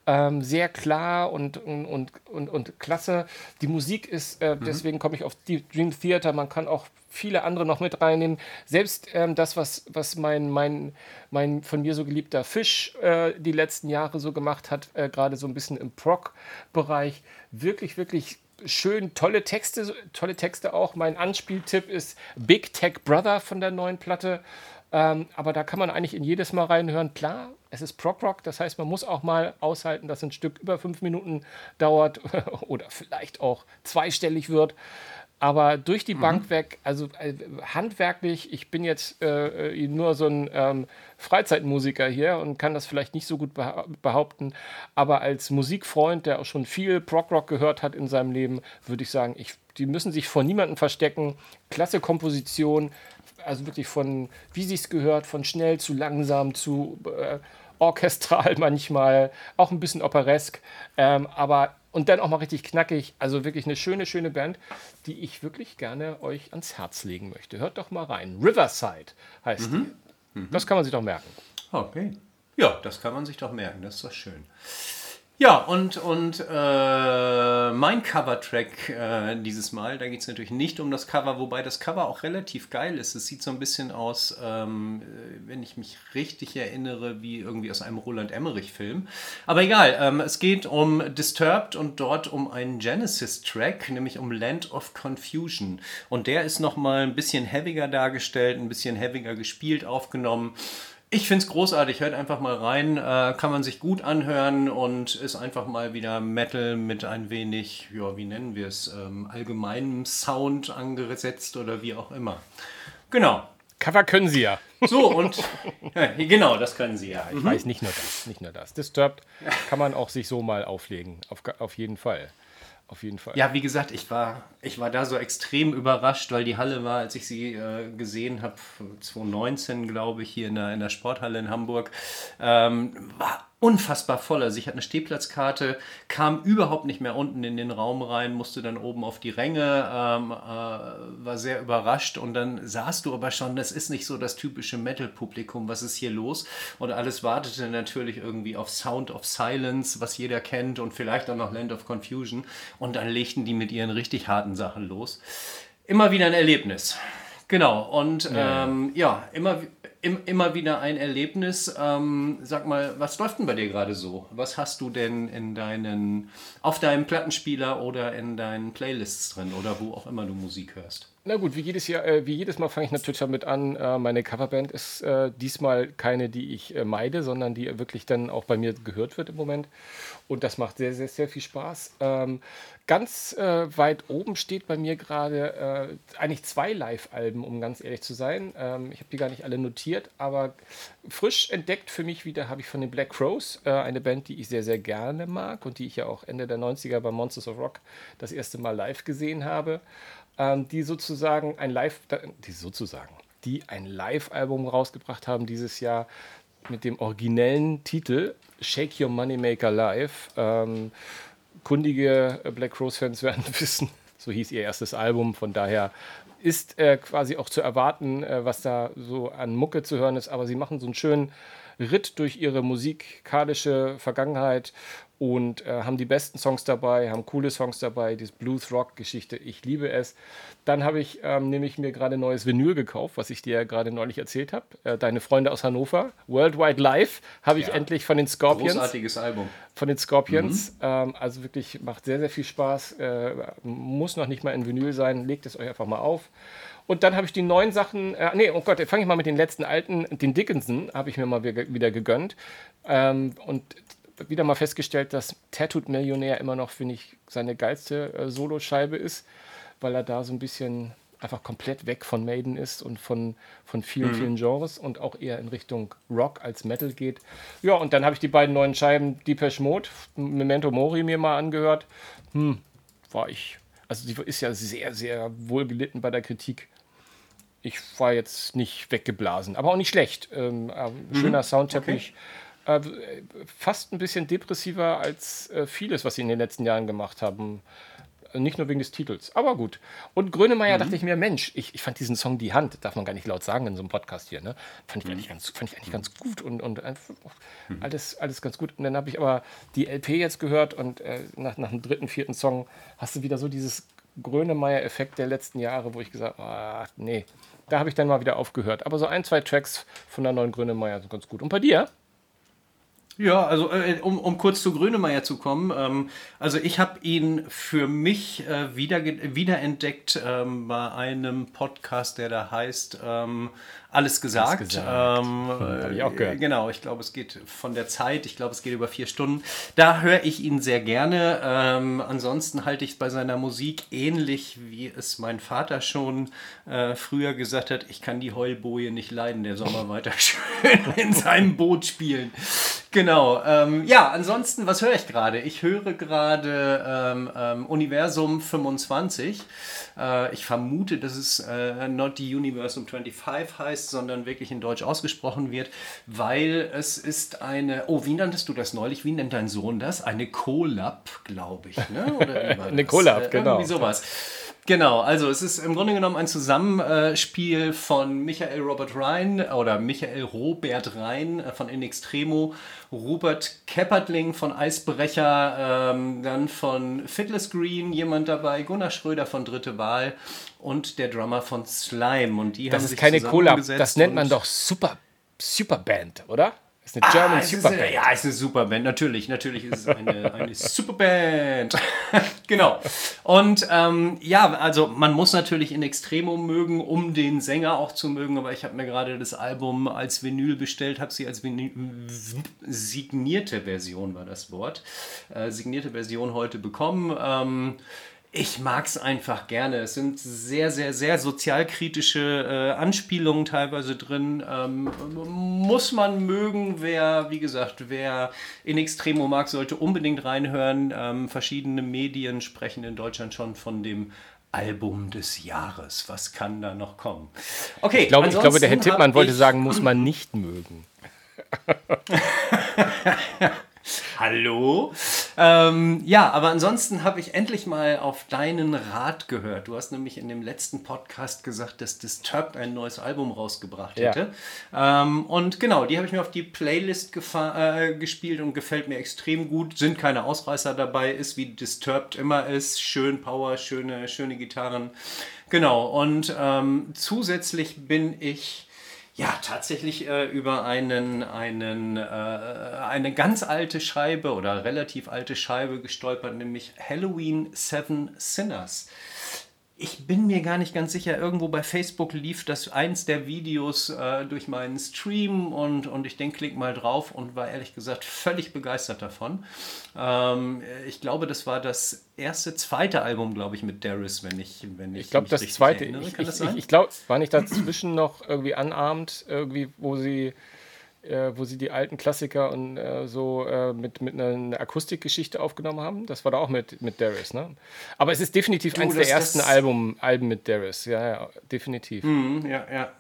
Ähm, sehr klar und, und, und, und, klasse. Die Musik ist, äh, mhm. deswegen komme ich auf die Dream Theater. Man kann auch viele andere noch mit reinnehmen. Selbst ähm, das, was, was mein, mein, mein von mir so geliebter Fisch äh, die letzten Jahre so gemacht hat, äh, gerade so ein bisschen im Proc-Bereich, wirklich, wirklich schön, tolle Texte, tolle Texte auch. Mein Anspieltipp ist Big Tech Brother von der neuen Platte. Ähm, aber da kann man eigentlich in jedes Mal reinhören. Klar, es ist Prog Rock, das heißt, man muss auch mal aushalten, dass ein Stück über fünf Minuten dauert oder vielleicht auch zweistellig wird. Aber durch die mhm. Bank weg, also äh, handwerklich, ich bin jetzt äh, äh, nur so ein ähm, Freizeitmusiker hier und kann das vielleicht nicht so gut behaupten, aber als Musikfreund, der auch schon viel Prog-Rock gehört hat in seinem Leben, würde ich sagen, ich, die müssen sich vor niemandem verstecken. Klasse Komposition, also wirklich von, wie sie es gehört, von schnell zu langsam zu äh, orchestral manchmal, auch ein bisschen operesk, ähm, aber und dann auch mal richtig knackig. Also wirklich eine schöne, schöne Band, die ich wirklich gerne euch ans Herz legen möchte. Hört doch mal rein. Riverside heißt mhm. die. Mhm. Das kann man sich doch merken. Okay. Ja, das kann man sich doch merken. Das ist doch schön. Ja, und, und äh, mein Cover-Track äh, dieses Mal, da geht es natürlich nicht um das Cover, wobei das Cover auch relativ geil ist. Es sieht so ein bisschen aus, ähm, äh, wenn ich mich richtig erinnere, wie irgendwie aus einem Roland Emmerich-Film. Aber egal, ähm, es geht um Disturbed und dort um einen Genesis-Track, nämlich um Land of Confusion. Und der ist nochmal ein bisschen heaviger dargestellt, ein bisschen heaviger gespielt, aufgenommen. Ich finde es großartig. Hört einfach mal rein. Äh, kann man sich gut anhören und ist einfach mal wieder Metal mit ein wenig, ja, wie nennen wir es, ähm, allgemeinem Sound angesetzt oder wie auch immer. Genau. Cover können sie ja. So, und ja, genau, das können sie ja. Ich mhm. weiß nicht nur das, nicht nur das. Disturbed kann man auch sich so mal auflegen, auf, auf jeden Fall auf jeden Fall. Ja, wie gesagt, ich war, ich war da so extrem überrascht, weil die Halle war, als ich sie äh, gesehen habe, 2019, glaube ich, hier in der, in der Sporthalle in Hamburg, ähm, war unfassbar voll. Also ich hatte eine Stehplatzkarte, kam überhaupt nicht mehr unten in den Raum rein, musste dann oben auf die Ränge, ähm, äh, war sehr überrascht und dann sahst du aber schon, das ist nicht so das typische Metal-Publikum, was ist hier los? Und alles wartete natürlich irgendwie auf Sound of Silence, was jeder kennt und vielleicht auch noch Land of Confusion und dann legten die mit ihren richtig harten Sachen los. Immer wieder ein Erlebnis. Genau, und ja, ähm, ja immer, im, immer wieder ein Erlebnis. Ähm, sag mal, was läuft denn bei dir gerade so? Was hast du denn in deinen, auf deinem Plattenspieler oder in deinen Playlists drin oder wo auch immer du Musik hörst? Na gut, wie jedes Jahr, äh, wie jedes Mal fange ich natürlich damit an. Äh, meine Coverband ist äh, diesmal keine, die ich äh, meide, sondern die wirklich dann auch bei mir gehört wird im Moment. Und das macht sehr, sehr, sehr viel Spaß. Ähm, ganz äh, weit oben steht bei mir gerade äh, eigentlich zwei Live-Alben, um ganz ehrlich zu sein. Ähm, ich habe die gar nicht alle notiert, aber frisch entdeckt für mich wieder habe ich von den Black Crows eine Band, die ich sehr, sehr gerne mag und die ich ja auch Ende der 90er bei Monsters of Rock das erste Mal live gesehen habe ähm, die sozusagen ein Live, die sozusagen, die ein Live-Album rausgebracht haben dieses Jahr. mit dem originellen Titel Shake Your Moneymaker Live. Ähm, kundige Black Rose-Fans werden wissen, so hieß ihr erstes Album. Von daher ist äh, quasi auch zu erwarten, äh, was da so an Mucke zu hören ist. Aber sie machen so einen schönen Ritt durch ihre musikalische Vergangenheit und äh, haben die besten Songs dabei, haben coole Songs dabei, diese Blues-Rock-Geschichte, ich liebe es. Dann habe ich ähm, nämlich mir gerade neues Vinyl gekauft, was ich dir ja gerade neulich erzählt habe. Äh, Deine Freunde aus Hannover, Worldwide Live, habe ich ja. endlich von den Scorpions. Großartiges Album. Von den Scorpions. Mhm. Ähm, also wirklich macht sehr, sehr viel Spaß. Äh, muss noch nicht mal in Vinyl sein, legt es euch einfach mal auf. Und dann habe ich die neuen Sachen, äh, nee, oh Gott, fange ich mal mit den letzten alten, den Dickinson habe ich mir mal wieder gegönnt. Ähm, und wieder mal festgestellt, dass Tattooed Millionär immer noch, finde ich, seine geilste äh, Soloscheibe ist, weil er da so ein bisschen einfach komplett weg von Maiden ist und von, von vielen, mhm. vielen Genres und auch eher in Richtung Rock als Metal geht. Ja, und dann habe ich die beiden neuen Scheiben Depeche Mode, Memento Mori mir mal angehört. Hm, war ich, also die ist ja sehr, sehr wohl gelitten bei der Kritik. Ich war jetzt nicht weggeblasen, aber auch nicht schlecht. Ähm, äh, schöner mhm. Soundteppich. Okay äh, fast ein bisschen depressiver als äh, vieles, was sie in den letzten Jahren gemacht haben. Nicht nur wegen des Titels, aber gut. Und Grönemeyer mhm. dachte ich mir, Mensch, ich, ich fand diesen Song Die Hand, darf man gar nicht laut sagen in so einem Podcast hier, ne? Fand ich, mhm. eigentlich, ganz, fand ich eigentlich ganz gut und, und mhm. alles, alles ganz gut. Und dann habe ich aber die LP jetzt gehört und äh, nach, nach dem dritten, vierten Song hast du wieder so dieses Grönemeyer-Effekt der letzten Jahre, wo ich gesagt habe, ah, nee, da habe ich dann mal wieder aufgehört. Aber so ein, zwei Tracks von der neuen Grönemeyer sind ganz gut. Und bei dir? Ja, also äh, um, um kurz zu Grönemeyer zu kommen, ähm, also ich habe ihn für mich äh, wieder, wiederentdeckt ähm, bei einem Podcast, der da heißt ähm, alles gesagt. Alles gesagt. Ähm, ich auch gehört. Genau, ich glaube, es geht von der Zeit, ich glaube, es geht über vier Stunden. Da höre ich ihn sehr gerne. Ähm, ansonsten halte ich es bei seiner Musik ähnlich, wie es mein Vater schon äh, früher gesagt hat. Ich kann die Heulboje nicht leiden, der soll mal weiter schön in seinem Boot spielen. Genau. Ähm, ja, ansonsten, was höre ich gerade? Ich höre gerade ähm, ähm, Universum 25. Äh, ich vermute, dass es äh, Not the Universum 25 heißt, sondern wirklich in Deutsch ausgesprochen wird, weil es ist eine, oh, wie nanntest du das neulich? Wie nennt dein Sohn das? Eine Collab, glaube ich. Ne? Oder eine Collab, äh, genau. Irgendwie sowas. Genau, also es ist im Grunde genommen ein Zusammenspiel von Michael Robert Rhein oder Michael Robert Rhein äh, von In Extremo, Robert Keppertling von Eisbrecher, ähm, dann von Fiddless Green jemand dabei, Gunnar Schröder von Dritte Wahl und der Drummer von Slime. Und die das ist keine Collab, das nennt man doch Super, Superband, oder? Ist eine German ah, Superband. Ja, ist eine Superband. Natürlich, natürlich ist es eine, eine Superband. genau. Und ähm, ja, also man muss natürlich in Extremum mögen, um den Sänger auch zu mögen. Aber ich habe mir gerade das Album als Vinyl bestellt, habe sie als Vinyl, signierte Version war das Wort, äh, signierte Version heute bekommen. Ähm, ich mag es einfach gerne. Es sind sehr, sehr, sehr sozialkritische äh, Anspielungen teilweise drin. Ähm, muss man mögen, wer, wie gesagt, wer in Extremo mag, sollte unbedingt reinhören. Ähm, verschiedene Medien sprechen in Deutschland schon von dem Album des Jahres. Was kann da noch kommen? Okay, ich glaube, ich glaube der Herr Tippmann wollte sagen, muss man nicht mögen. Hallo? Ähm, ja, aber ansonsten habe ich endlich mal auf deinen Rat gehört. Du hast nämlich in dem letzten Podcast gesagt, dass Disturbed ein neues Album rausgebracht hätte. Ja. Ähm, und genau, die habe ich mir auf die Playlist äh, gespielt und gefällt mir extrem gut. Sind keine Ausreißer dabei, ist wie Disturbed immer ist. Schön Power, schöne, schöne Gitarren. Genau, und ähm, zusätzlich bin ich ja, tatsächlich äh, über einen, einen, äh, eine ganz alte Scheibe oder relativ alte Scheibe gestolpert, nämlich Halloween Seven Sinners. Ich bin mir gar nicht ganz sicher, irgendwo bei Facebook lief das eins der Videos äh, durch meinen Stream und, und ich denke, klick mal drauf und war ehrlich gesagt völlig begeistert davon. Ähm, ich glaube, das war das erste, zweite Album, glaube ich, mit Darius, wenn ich wenn Ich, ich glaube, das zweite. Erinnere. Ich? Ich, ich glaube, war nicht dazwischen noch irgendwie anarmt, irgendwie, wo sie äh, wo sie die alten Klassiker und äh, so äh, mit, mit einer Akustikgeschichte aufgenommen haben. Das war da auch mit, mit Darius, ne? Aber es ist definitiv du, eines der ersten Album, Alben mit Darius, ja, ja, definitiv. Mhm, ja, ja.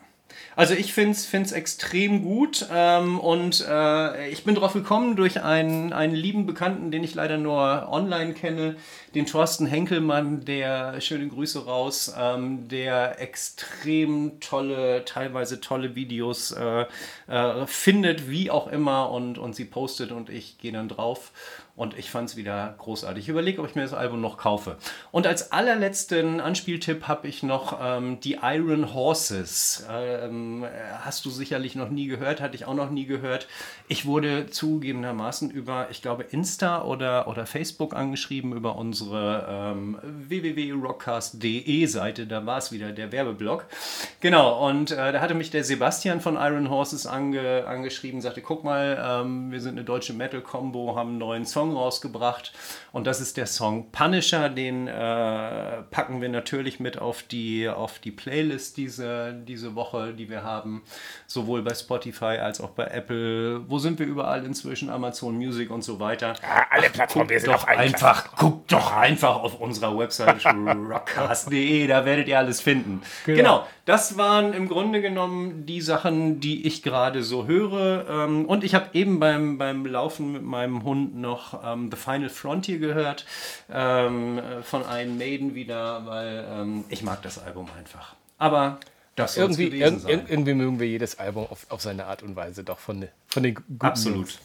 Also ich finde es extrem gut ähm, und äh, ich bin drauf gekommen durch einen, einen lieben Bekannten, den ich leider nur online kenne, den Thorsten Henkelmann, der, schöne Grüße raus, ähm, der extrem tolle, teilweise tolle Videos äh, äh, findet, wie auch immer und, und sie postet und ich gehe dann drauf und ich fand es wieder großartig. Ich überlege, ob ich mir das Album noch kaufe. Und als allerletzten Anspieltipp habe ich noch ähm, die Iron Horses. Ähm, hast du sicherlich noch nie gehört, hatte ich auch noch nie gehört. Ich wurde zugegebenermaßen über, ich glaube, Insta oder, oder Facebook angeschrieben, über unsere ähm, www.rockcast.de Seite. Da war es wieder der Werbeblock. Genau, und äh, da hatte mich der Sebastian von Iron Horses ange, angeschrieben, sagte, guck mal, ähm, wir sind eine deutsche Metal-Combo, haben einen neuen Song Song rausgebracht und das ist der Song Punisher. Den äh, packen wir natürlich mit auf die, auf die Playlist diese, diese Woche, die wir haben, sowohl bei Spotify als auch bei Apple. Wo sind wir überall inzwischen? Amazon Music und so weiter. Ja, alle Plattformen, wir sind doch einfach, guckt doch einfach auf unserer Website rockcast.de, da werdet ihr alles finden. Genau. genau. das waren im Grunde genommen die Sachen, die ich gerade so höre. Ähm, und ich habe eben beim, beim Laufen mit meinem Hund noch ähm, The Final Frontier gehört ähm, von Iron Maiden wieder, weil ähm, ich mag das Album einfach. Aber das irgendwie, ir irgendwie mögen wir jedes Album auf, auf seine Art und Weise doch von, von den guten Absolut. Jungs.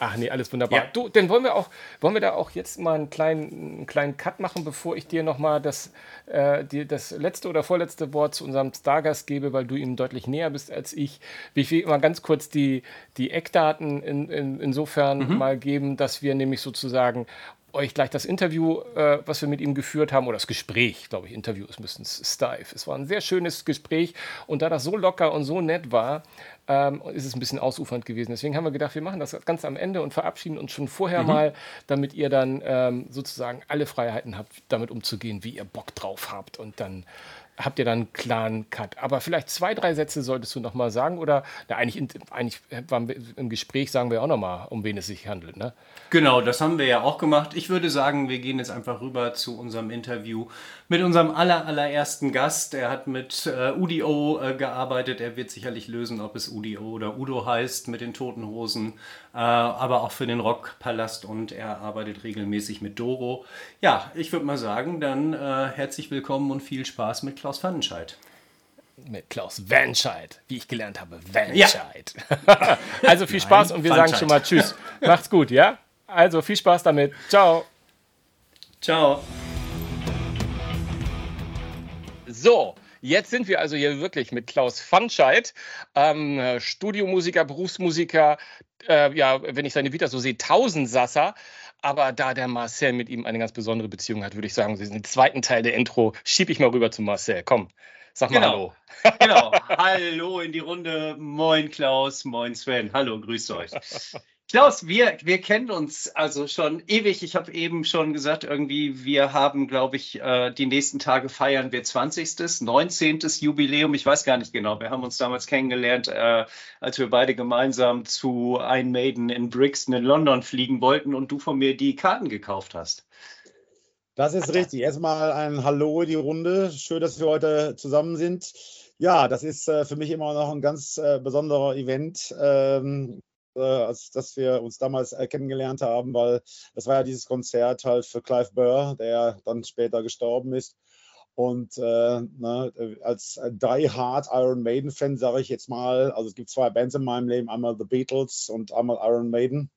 Ach nee, alles wunderbar. Ja. Du, dann wollen wir auch, wollen wir da auch jetzt mal einen kleinen, einen kleinen Cut machen, bevor ich dir nochmal das, äh, das letzte oder vorletzte Wort zu unserem Stargast gebe, weil du ihm deutlich näher bist als ich. Ich will mal ganz kurz die, die Eckdaten in, in, insofern mhm. mal geben, dass wir nämlich sozusagen euch gleich das Interview, äh, was wir mit ihm geführt haben, oder das Gespräch, glaube ich, Interview ist ein bisschen steif. Es war ein sehr schönes Gespräch und da das so locker und so nett war, ähm, ist es ein bisschen ausufernd gewesen. Deswegen haben wir gedacht, wir machen das ganz am Ende und verabschieden uns schon vorher mhm. mal, damit ihr dann ähm, sozusagen alle Freiheiten habt, damit umzugehen, wie ihr Bock drauf habt und dann habt ihr dann einen klaren Cut. Aber vielleicht zwei, drei Sätze solltest du noch mal sagen oder na, eigentlich, eigentlich waren wir im Gespräch, sagen wir auch noch mal, um wen es sich handelt. Ne? Genau, das haben wir ja auch gemacht. Ich würde sagen, wir gehen jetzt einfach rüber zu unserem Interview mit unserem aller, allerersten Gast. Er hat mit äh, UDO äh, gearbeitet. Er wird sicherlich lösen, ob es UDO oder Udo heißt, mit den Toten Hosen, äh, aber auch für den Rockpalast und er arbeitet regelmäßig mit Doro. Ja, ich würde mal sagen, dann äh, herzlich willkommen und viel Spaß mit Klaus Pfannenscheid mit Klaus Vanscheid, wie ich gelernt habe, Vanscheid. Ja. also viel Spaß Nein, und wir sagen schon mal Tschüss. Macht's gut, ja? Also viel Spaß damit. Ciao. Ciao. So, jetzt sind wir also hier wirklich mit Klaus Fanscheid, ähm, Studiomusiker, Berufsmusiker, äh, ja, wenn ich seine Vita so sehe, Tausendsasser. Aber da der Marcel mit ihm eine ganz besondere Beziehung hat, würde ich sagen, den zweiten Teil der Intro schiebe ich mal rüber zu Marcel. Komm, sag mal genau. Hallo. genau, hallo in die Runde. Moin Klaus, moin Sven. Hallo, grüßt euch. Klaus, wir, wir kennen uns also schon ewig. Ich habe eben schon gesagt, irgendwie, wir haben, glaube ich, äh, die nächsten Tage feiern wir 20., 19. Jubiläum. Ich weiß gar nicht genau. Wir haben uns damals kennengelernt, äh, als wir beide gemeinsam zu Ein Maiden in Brixton in London fliegen wollten und du von mir die Karten gekauft hast. Das ist richtig. Erstmal ein Hallo in die Runde. Schön, dass wir heute zusammen sind. Ja, das ist äh, für mich immer noch ein ganz äh, besonderer Event. Ähm, äh, als dass wir uns damals äh, kennengelernt haben, weil das war ja dieses Konzert halt für Clive Burr, der dann später gestorben ist. Und äh, ne, als Die Hard Iron Maiden Fan sage ich jetzt mal, also es gibt zwei Bands in meinem Leben, einmal The Beatles und einmal Iron Maiden.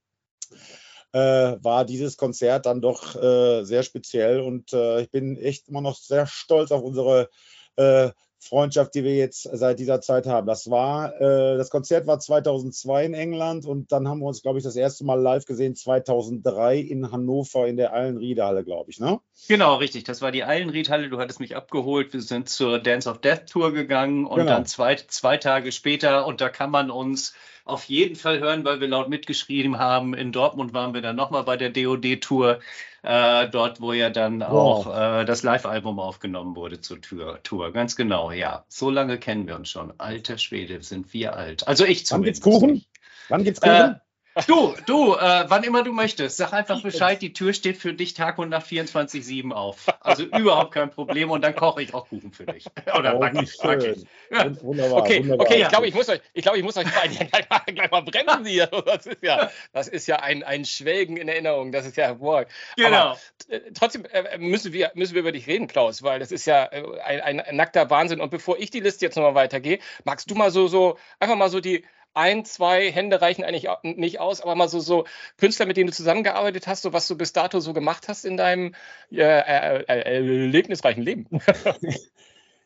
Äh, war dieses Konzert dann doch äh, sehr speziell und äh, ich bin echt immer noch sehr stolz auf unsere äh, Freundschaft, die wir jetzt seit dieser Zeit haben. Das war, äh, das Konzert war 2002 in England und dann haben wir uns, glaube ich, das erste Mal live gesehen 2003 in Hannover in der Allenriede-Halle, glaube ich, ne? Genau, richtig. Das war die Allenried-Halle. Du hattest mich abgeholt. Wir sind zur Dance of Death Tour gegangen und genau. dann zwei, zwei Tage später und da kann man uns auf jeden Fall hören, weil wir laut mitgeschrieben haben. In Dortmund waren wir dann nochmal bei der DOD-Tour, äh, dort, wo ja dann wow. auch äh, das Live-Album aufgenommen wurde zur Tour, Tour. Ganz genau, ja. So lange kennen wir uns schon. Alter Schwede, sind wir alt. Also ich zumindest. Wann gibt's Kuchen? Wann gibt's Kuchen? Du, du, äh, wann immer du möchtest, sag einfach Bescheid, die Tür steht für dich Tag und Nacht 24-7 auf. Also überhaupt kein Problem und dann koche ich auch Kuchen für dich. Oder Oh, back wie ich, back ich. Ja. Wunderbar, Okay, wunderbar. okay, ich glaube, ich muss euch, ich glaube, ich muss euch gleich, mal, gleich mal bremsen hier. Das ist ja, das ist ja ein, ein Schwelgen in Erinnerung. Das ist ja hervorragend. Genau. Aber, äh, trotzdem äh, müssen wir, müssen wir über dich reden, Klaus, weil das ist ja äh, ein, ein nackter Wahnsinn. Und bevor ich die Liste jetzt nochmal weitergehe, magst du mal so, so, einfach mal so die ein, zwei Hände reichen eigentlich nicht aus, aber mal so, so Künstler, mit denen du zusammengearbeitet hast, so was du bis dato so gemacht hast in deinem äh, äh, äh, erlebnisreichen Leben.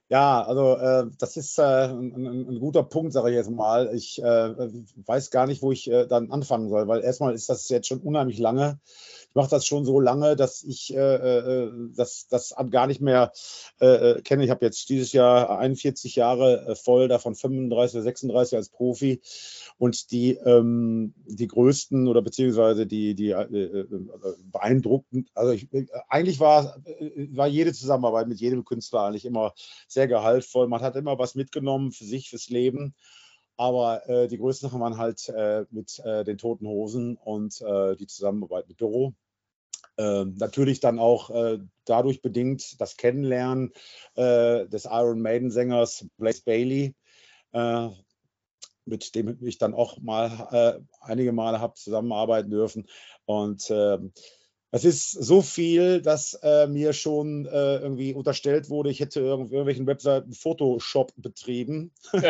Ja, also äh, das ist äh, ein, ein, ein guter Punkt, sage ich jetzt mal. Ich äh, weiß gar nicht, wo ich äh, dann anfangen soll, weil erstmal ist das jetzt schon unheimlich lange. Mache das schon so lange, dass ich äh, äh, das, das gar nicht mehr äh, äh, kenne. Ich habe jetzt dieses Jahr 41 Jahre äh, voll, davon 35 oder 36 als Profi. Und die, ähm, die größten oder beziehungsweise die, die äh, äh, beeindruckend, also ich, äh, eigentlich war, äh, war jede Zusammenarbeit mit jedem Künstler eigentlich immer sehr gehaltvoll. Man hat immer was mitgenommen für sich, fürs Leben. Aber äh, die größten Sachen waren halt äh, mit äh, den Toten Hosen und äh, die Zusammenarbeit mit Doro. Ähm, natürlich dann auch äh, dadurch bedingt das Kennenlernen äh, des Iron Maiden-Sängers Blaze Bailey, äh, mit dem ich dann auch mal äh, einige Male habe zusammenarbeiten dürfen. Und es ist so viel, dass äh, mir schon äh, irgendwie unterstellt wurde, ich hätte irgendw irgendwelchen Webseiten Photoshop betrieben.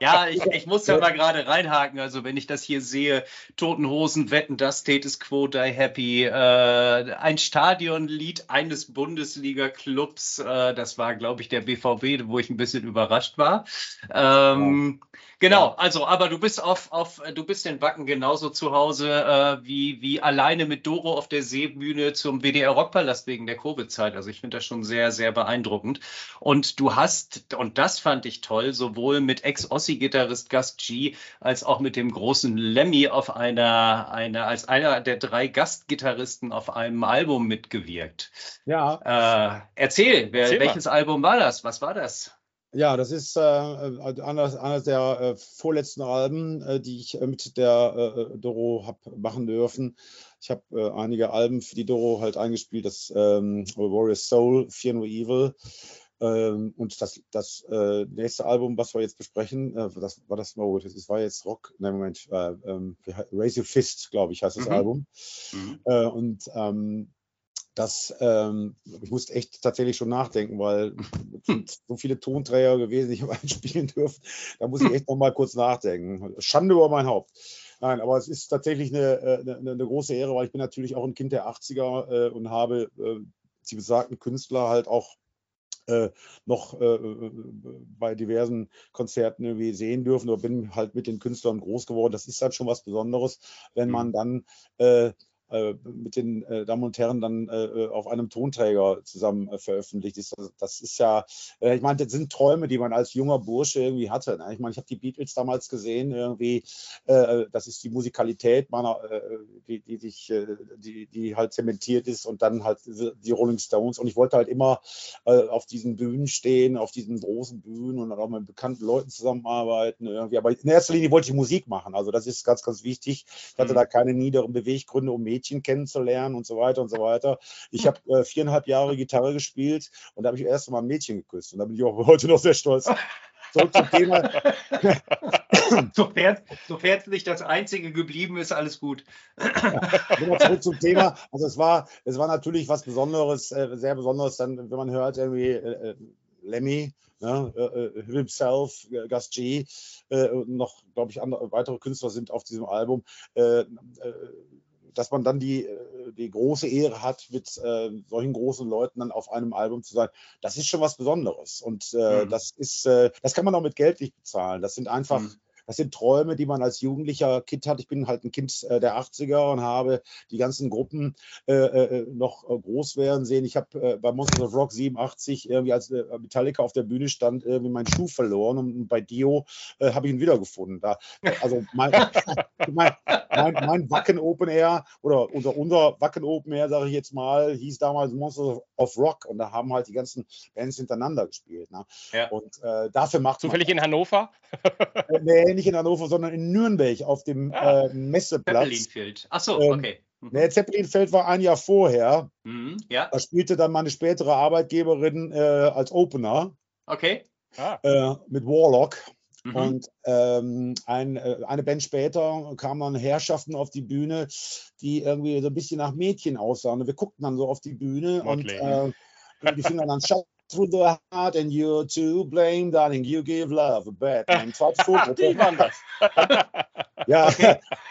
Ja, ich, ich muss ja mal gerade reinhaken. Also, wenn ich das hier sehe, Toten Hosen, Wetten, das Status Quo, Die Happy, äh, ein Stadionlied eines Bundesliga-Clubs, äh, das war, glaube ich, der BVB, wo ich ein bisschen überrascht war. Ähm, Genau, also, aber du bist auf, auf, du bist in Wacken genauso zu Hause äh, wie, wie alleine mit Doro auf der Seebühne zum WDR Rockpalast wegen der Covid-Zeit. Also ich finde das schon sehr, sehr beeindruckend. Und du hast, und das fand ich toll, sowohl mit Ex-Ossi-Gitarrist Gus G als auch mit dem großen Lemmy auf einer, einer, als einer der drei Gastgitarristen auf einem Album mitgewirkt. Ja. Äh, erzähl, wer, Erzähl welches Album war das? Was war das? Ja, das ist äh, eines, eines der äh, vorletzten Alben, äh, die ich äh, mit der äh, Doro habe machen dürfen. Ich habe äh, einige Alben für die Doro halt eingespielt, das ähm, Warrior's Soul, Fear No Evil. Ähm, und das, das äh, nächste Album, was wir jetzt besprechen, äh, das war das, oh, das war jetzt Rock, nein, Moment, äh, ähm, Raise Your Fist, glaube ich, heißt das Mhm. Album. Mhm. Äh, und ähm, das, ähm, ich musste echt tatsächlich schon nachdenken, weil es sind so viele Tonträger gewesen, die ich habe einspielen dürfen. Da muss ich echt noch mal kurz nachdenken. Schande über mein Haupt. Nein, aber es ist tatsächlich eine, äh, eine, eine große Ehre, weil ich bin natürlich auch ein Kind der 80er äh, und habe äh, die besagten Künstler halt auch äh, noch äh, äh, bei diversen Konzerten irgendwie sehen dürfen oder bin halt mit den Künstlern groß geworden. Das ist halt schon was Besonderes, wenn man dann äh, mit den äh, Damen und Herren dann äh, auf einem Tonträger zusammen äh, veröffentlicht ist. Das, ist ja, äh, ich meine, das sind Träume, die man als junger Bursche irgendwie hatte. Ne? Ich meine, ich habe die Beatles damals gesehen, irgendwie, äh, das ist die Musikalität meiner, äh, die, die, sich, äh, die, die halt zementiert ist und dann halt die Rolling Stones. Und ich wollte halt immer äh, auf diesen Bühnen stehen, auf diesen großen Bühnen und dann auch mit bekannten Leuten zusammenarbeiten. Irgendwie. Aber in erster Linie wollte ich Musik machen. Also das ist ganz, ganz wichtig. Ich hatte Mhm. da keine niederen Beweggründe, um Mädchen kennenzulernen und so weiter und so weiter. Ich habe äh, viereinhalb Jahre Gitarre gespielt und da habe ich erst mal ein Mädchen geküsst. Und da bin ich auch heute noch sehr stolz. Zurück zum Thema. Sofern, sofern es nicht das einzige geblieben ist, alles gut. Nochmal zurück zum Thema. Also es war, es war natürlich was Besonderes, äh, sehr Besonderes, dann, wenn man hört, irgendwie äh, äh, Lemmy, ne, äh, äh, himself, äh, Gus G, äh, und noch, glaube ich, andere, weitere Künstler sind auf diesem Album. Äh, äh, dass man dann die, äh, die große Ehre hat, mit äh, solchen großen Leuten dann auf einem Album zu sein, das ist schon was Besonderes. Und äh, Mhm. das ist, äh, das kann man auch mit Geld nicht bezahlen. Das sind einfach Mhm. Das sind Träume, die man als jugendlicher Kind hat. Ich bin halt ein Kind äh, der 80er und habe die ganzen Gruppen äh, äh, noch äh, groß werden sehen. Ich habe äh, bei Monsters of Rock 87 irgendwie als Metallica auf der Bühne stand, irgendwie meinen Schuh verloren und bei Dio äh, habe ich ihn wiedergefunden. Da, also mein, mein, mein, mein Wacken Open Air oder unser, unser Wacken Open Air, sage ich jetzt mal, hieß damals Monsters of Rock und da haben halt die ganzen Bands hintereinander gespielt. Ne? Ja. Und dafür macht Zufällig in Hannover? Nee, nee, nicht in Hannover, sondern in Nürnberg auf dem ah, äh, Messeplatz. Zeppelinfeld. Ach so, ähm, okay. Mhm. Nee, Zeppelinfeld war ein Jahr vorher. Mhm, ja. Da spielte dann meine spätere Arbeitgeberin äh, als Opener. Okay. Ah. Äh, mit Warlock. Mhm. Und ähm, ein, äh, eine Band später kamen dann Herrschaften auf die Bühne, die irgendwie so ein bisschen nach Mädchen aussahen. Und wir guckten dann so auf die Bühne Motley. und äh, die fingen dann Shout through the heart and you're to blame, darling, you give love a bad name. die waren das. ja,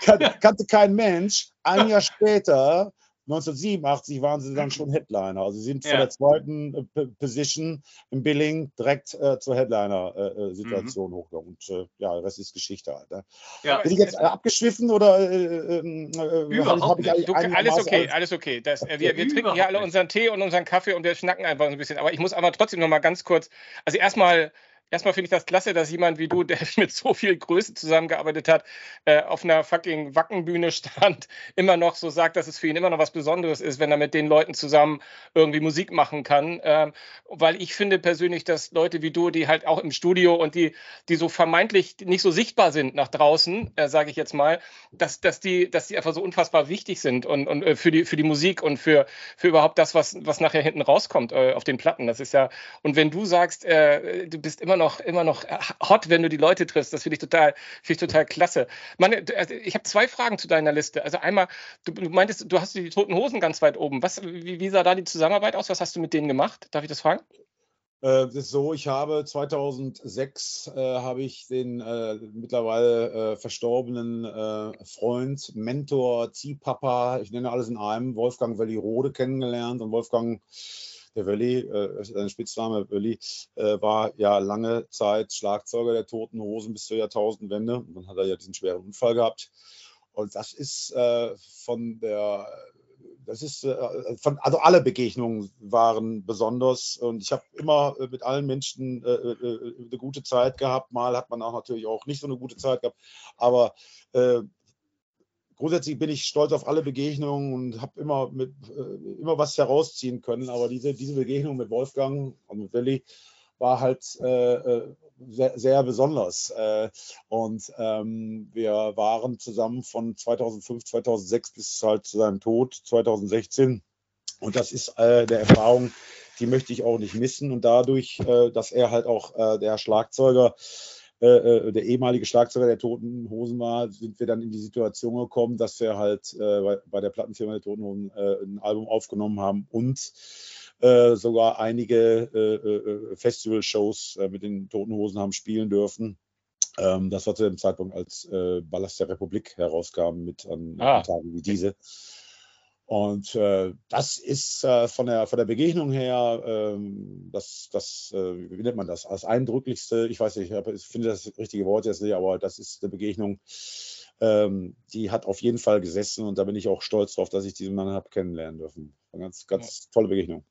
kan kannte kein Mensch. Ein Jahr später 1987 waren sie dann schon Headliner. Also sie sind ja. von der zweiten äh, Position im Billing direkt äh, zur Headliner-Situation äh, äh mhm. hochgegangen. Und äh, ja, das ist Geschichte halt. Ne? Ja. Bin ich jetzt äh, abgeschwiffen oder ähm, Überhaupt ich, ich du, alles okay, alles okay. Das, wir, wir trinken hier alle unseren Tee und unseren Kaffee und wir schnacken einfach ein bisschen. Aber ich muss aber trotzdem noch mal ganz kurz, also erstmal erstmal finde ich das klasse, dass jemand wie du, der mit so viel Größe zusammengearbeitet hat, äh, auf einer fucking Wackenbühne stand, immer noch so sagt, dass es für ihn immer noch was Besonderes ist, wenn er mit den Leuten zusammen irgendwie Musik machen kann. Ähm, weil ich finde persönlich, dass Leute wie du, die halt auch im Studio und die, die so vermeintlich nicht so sichtbar sind nach draußen, äh, sage ich jetzt mal, dass, dass, die, dass die einfach so unfassbar wichtig sind und, und äh, für, die, für die Musik und für, für überhaupt das, was, was nachher hinten rauskommt äh, auf den Platten. Das ist ja, und wenn du sagst, äh, du bist immer noch noch, immer noch hot, wenn du die Leute triffst. Das finde ich total, finde ich total klasse. Meine, also ich habe zwei Fragen zu deiner Liste. Also einmal, du, meintest, du hast die Toten Hosen ganz weit oben. Was, wie, wie sah da die Zusammenarbeit aus? Was hast du mit denen gemacht? Darf ich das fragen? Äh, das ist so, ich habe 2006 äh, habe ich den äh, mittlerweile äh, verstorbenen äh, Freund, Mentor, Ziehpapa, ich nenne alles in einem, Wolfgang Welli Rode kennengelernt und Wolfgang der Wölli, äh, sein Spitzname Wölli, äh, war ja lange Zeit Schlagzeuger der Toten Hosen bis zur Jahrtausendwende. Und dann hat er ja diesen schweren Unfall gehabt. Und das ist äh, von der das ist äh, von, also alle Begegnungen waren besonders und ich habe immer mit allen Menschen äh, äh, eine gute Zeit gehabt. Mal hat man auch natürlich auch nicht so eine gute Zeit gehabt, aber grundsätzlich bin ich stolz auf alle Begegnungen und habe immer, äh, immer was herausziehen können. Aber diese, diese Begegnung mit Wolfgang und mit Willi war halt äh, äh sehr, sehr, besonders. Äh, und ähm, wir waren zusammen von 2005, 2006 bis halt zu seinem Tod 2016. Und das ist äh, der Erfahrung, die möchte ich auch nicht missen. Und dadurch, äh, dass er halt auch der Schlagzeuger äh, äh, der ehemalige Schlagzeuger der Toten Hosen war, sind wir dann in die Situation gekommen, dass wir halt äh, bei, bei, der Plattenfirma der Toten Hosen äh, ein Album aufgenommen haben und äh, sogar einige äh, Festival-Shows mit den Toten Hosen haben spielen dürfen. Ähm, das war zu dem Zeitpunkt, als Ballast der Republik herauskam mit an, ah. an Tagen wie diese. Und äh, das ist äh, von, der, von der Begegnung her, ähm, das, das äh, wie nennt man das, als eindrücklichste, ich weiß nicht, ich finde das richtige Wort jetzt nicht, aber das ist eine Begegnung, ähm, die hat auf jeden Fall gesessen und da bin ich auch stolz drauf, dass ich diesen Mann habe kennenlernen dürfen. Eine ganz, ganz tolle Begegnung.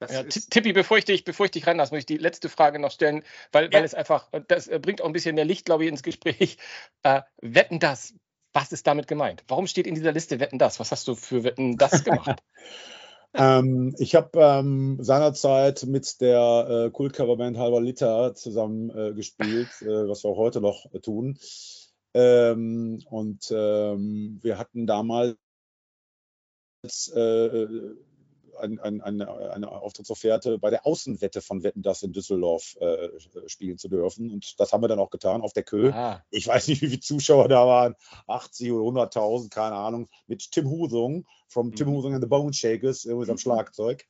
Ja, Tippi, bevor ich dich, bevor ich dich reinlasse, möchte ich die letzte Frage noch stellen, weil, ja. weil es einfach, das bringt auch ein bisschen mehr Licht, glaube ich, ins Gespräch. Äh, wetten das, was ist damit gemeint? Warum steht in dieser Liste Wetten das? Was hast du für Wetten das gemacht? ähm, ich habe ähm, seinerzeit mit der äh, Kultcoverband Halber Liter zusammen äh, gespielt, äh, was wir auch heute noch äh, tun. Ähm, und ähm, wir hatten damals äh, ein, ein, eine, eine Auftrittsofferte bei der Außenwette von Wetten das in Düsseldorf äh, spielen zu dürfen. Und das haben wir dann auch getan auf der Kö. Aha. Ich weiß nicht, wie viele Zuschauer da waren, 80 oder 100.000, keine Ahnung, mit Tim Husung, vom mhm. Tim Husung and the Bone Shakers, mit seinem mhm. Schlagzeug.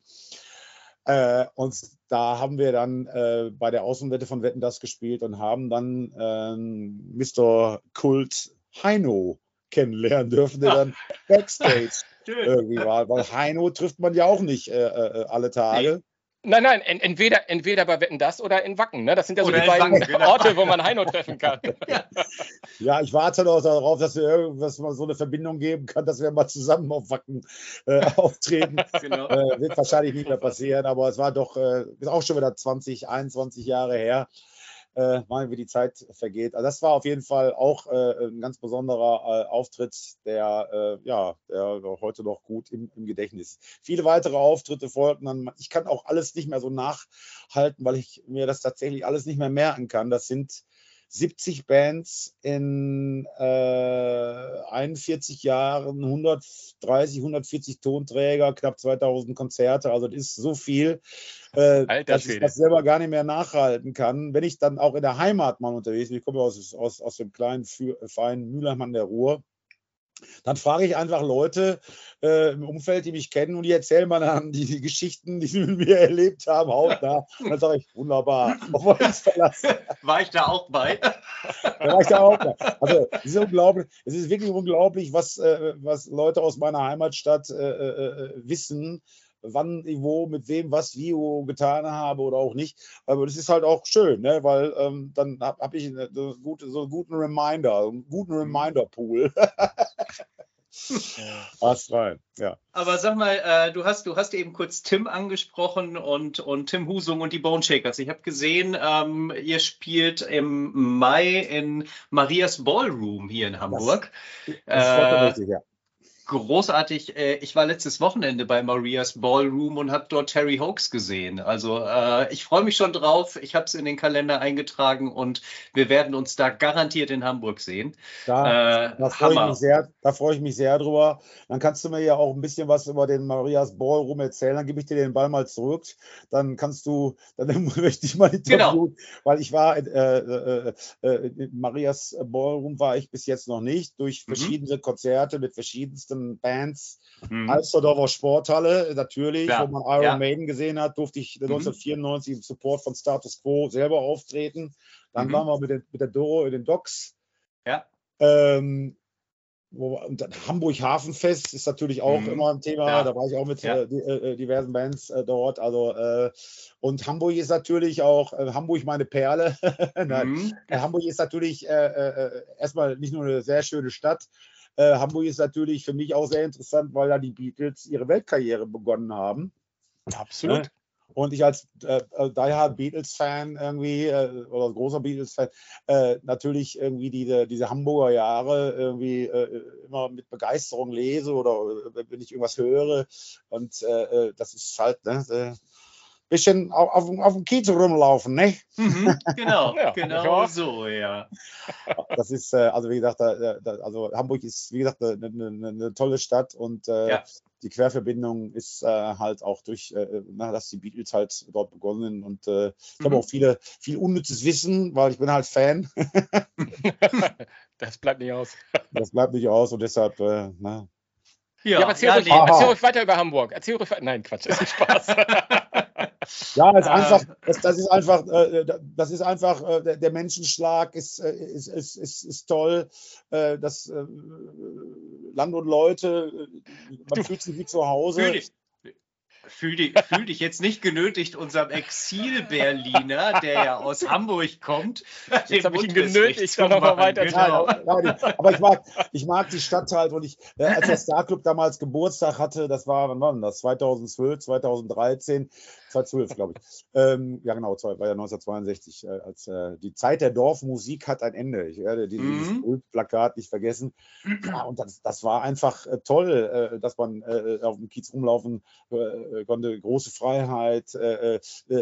Äh, und da haben wir dann äh, bei der Außenwette von Wetten das gespielt und haben dann ähm, Mr. Kult Heino kennenlernen dürfen, der dann Backstage irgendwie war. Weil Heino trifft man ja auch nicht äh, äh, alle Tage. Nee. Nein, nein, entweder, entweder bei Wetten das oder in Wacken. Ne? Das sind ja so oder die beiden Wacken, genau. Orte, wo man Heino treffen kann. ja. ja, ich warte noch darauf, dass wir irgendwas mal so eine Verbindung geben kann, dass wir mal zusammen auf Wacken äh, auftreten. genau. äh, wird wahrscheinlich nicht mehr passieren, aber es war doch, äh, ist auch schon wieder 20, 21 Jahre her äh, wie die Zeit vergeht. Also das war auf jeden Fall auch äh, ein ganz besonderer äh, Auftritt, der, äh, ja, der heute noch gut im, im, Gedächtnis. Viele weitere Auftritte folgten dann. Ich kann auch alles nicht mehr so nachhalten, weil ich mir das tatsächlich alles nicht mehr merken kann. Das sind 70 Bands in äh, 41 Jahren, 130, 140 Tonträger, knapp 2000 Konzerte. Also das ist so viel, äh, dass ich das selber gar nicht mehr nachhalten kann. Wenn ich dann auch in der Heimat mal unterwegs bin, ich komme aus, aus, aus dem kleinen, feinen Mühlheim der Ruhr, dann frage ich einfach Leute äh, im Umfeld, die mich kennen und die erzählen mir dann die, die Geschichten, die sie mit mir erlebt haben, hautnah. Und dann sage ich, wunderbar, War ich da auch bei? da war ich da auch bei. Also es ist unglaublich, es ist wirklich unglaublich, was, äh, was Leute aus meiner Heimatstadt äh, äh, äh wissen, wann wo, mit wem, was, wie wo getan habe oder auch nicht. Aber das ist halt auch schön, ne? weil ähm, dann habe hab ich eine, eine gute, so einen guten Reminder, einen guten mhm. Reminder-Pool. Hast rein, ja. Aber sag mal, äh, du, hast, du hast eben kurz Tim angesprochen und, und Tim Husung und die Bone Shakers. Ich habe gesehen, ähm, ihr spielt im Mai in Marias Ballroom hier in Hamburg. Das, das äh, richtig, ja großartig. Äh, ich war letztes Wochenende bei Marias Ballroom und habe dort Terry Hoax gesehen. Also äh, ich freue mich schon drauf. Ich habe es in den Kalender eingetragen und wir werden uns da garantiert in Hamburg sehen. Da, äh, da freue ich, mich sehr, da freu ich mich sehr drüber. Dann kannst du mir ja auch ein bisschen was über den Marias Ballroom erzählen. Dann gebe ich dir den Ball mal zurück. Dann kannst du, dann möchte ich mal interviewen, genau. weil ich war äh, äh, äh, in Marias Ballroom war ich bis jetzt noch nicht durch mhm. verschiedene mhm. Konzerte mit verschiedensten großen Bands. Mhm. Alsterdorfer Sporthalle, natürlich, ja. wo man Iron ja. Maiden gesehen hat, durfte ich mhm. 1994 im Support von Status Quo selber auftreten. Dann mhm. waren wir mit, den, mit der Doro in den Docks. Ja. Ähm, wo, Hamburg Hafenfest ist natürlich auch mhm. immer ein Thema. Ja. Da war ich auch mit ja. äh, äh, diversen Bands äh, dort. Also äh, und Hamburg ist natürlich auch äh, Hamburg meine Perle. Mhm. Äh, Hamburg ist natürlich erstmal nicht nur eine sehr schöne Stadt, äh, Hamburg ist natürlich für mich auch sehr interessant, weil da die Beatles ihre Weltkarriere begonnen haben. Absolut. Äh, und ich als äh, äh daher Beatles-Fan irgendwie äh, oder großer Beatles-Fan äh, natürlich irgendwie diese, diese Hamburger Jahre irgendwie äh, immer mit Begeisterung lese oder wenn ich irgendwas höre. Und das ist halt, ne, bisschen auf, auf, auf dem Kiez rumlaufen, ne? Mhm, genau, ja, genau so, ja. Das ist, äh, also wie gesagt, da, da, also Hamburg ist, wie gesagt, eine, eine, eine tolle Stadt und äh, ja. die Querverbindung ist äh, halt auch durch, äh, dass die Beatles halt dort begonnen und äh, ich mhm. habe auch viele, viel unnützes Wissen, weil ich bin halt Fan. das bleibt nicht aus. Das bleibt nicht aus und deshalb, äh, na. Ja, ja aber erzähl, ja, ruhig, erzähl ruhig weiter über Hamburg. Erzähl ruhig weiter. Nein, Quatsch, ist ein Spaß. Ja, das, ist einfach, das, das ist einfach, äh, das ist einfach, äh, der Menschenschlag ist, äh, ist, ist, ist, ist toll. Das Land und Leute, man fühlt sich wie zu Hause. Fühl fühl dich, fühl dich jetzt nicht genötigt, unserem Exil-Berliner, der ja aus Hamburg kommt, jetzt habe ich ihn genötigt, noch mal weiter genau. Nein, aber ich mag, ich mag die Stadt halt und ich, äh, als der Star Club damals Geburtstag hatte, das war, wann war denn das? 2012, 2013, 2012, glaube ich. Ähm, ja, genau, war ja 1962. Äh, als, äh, die Zeit der Dorfmusik hat ein Ende. Ich werde dieses mhm. Plakat nicht vergessen. Ja, und das, das war einfach äh, toll, äh, dass man äh, auf dem Kiez rumlaufen konnte. Große Freiheit.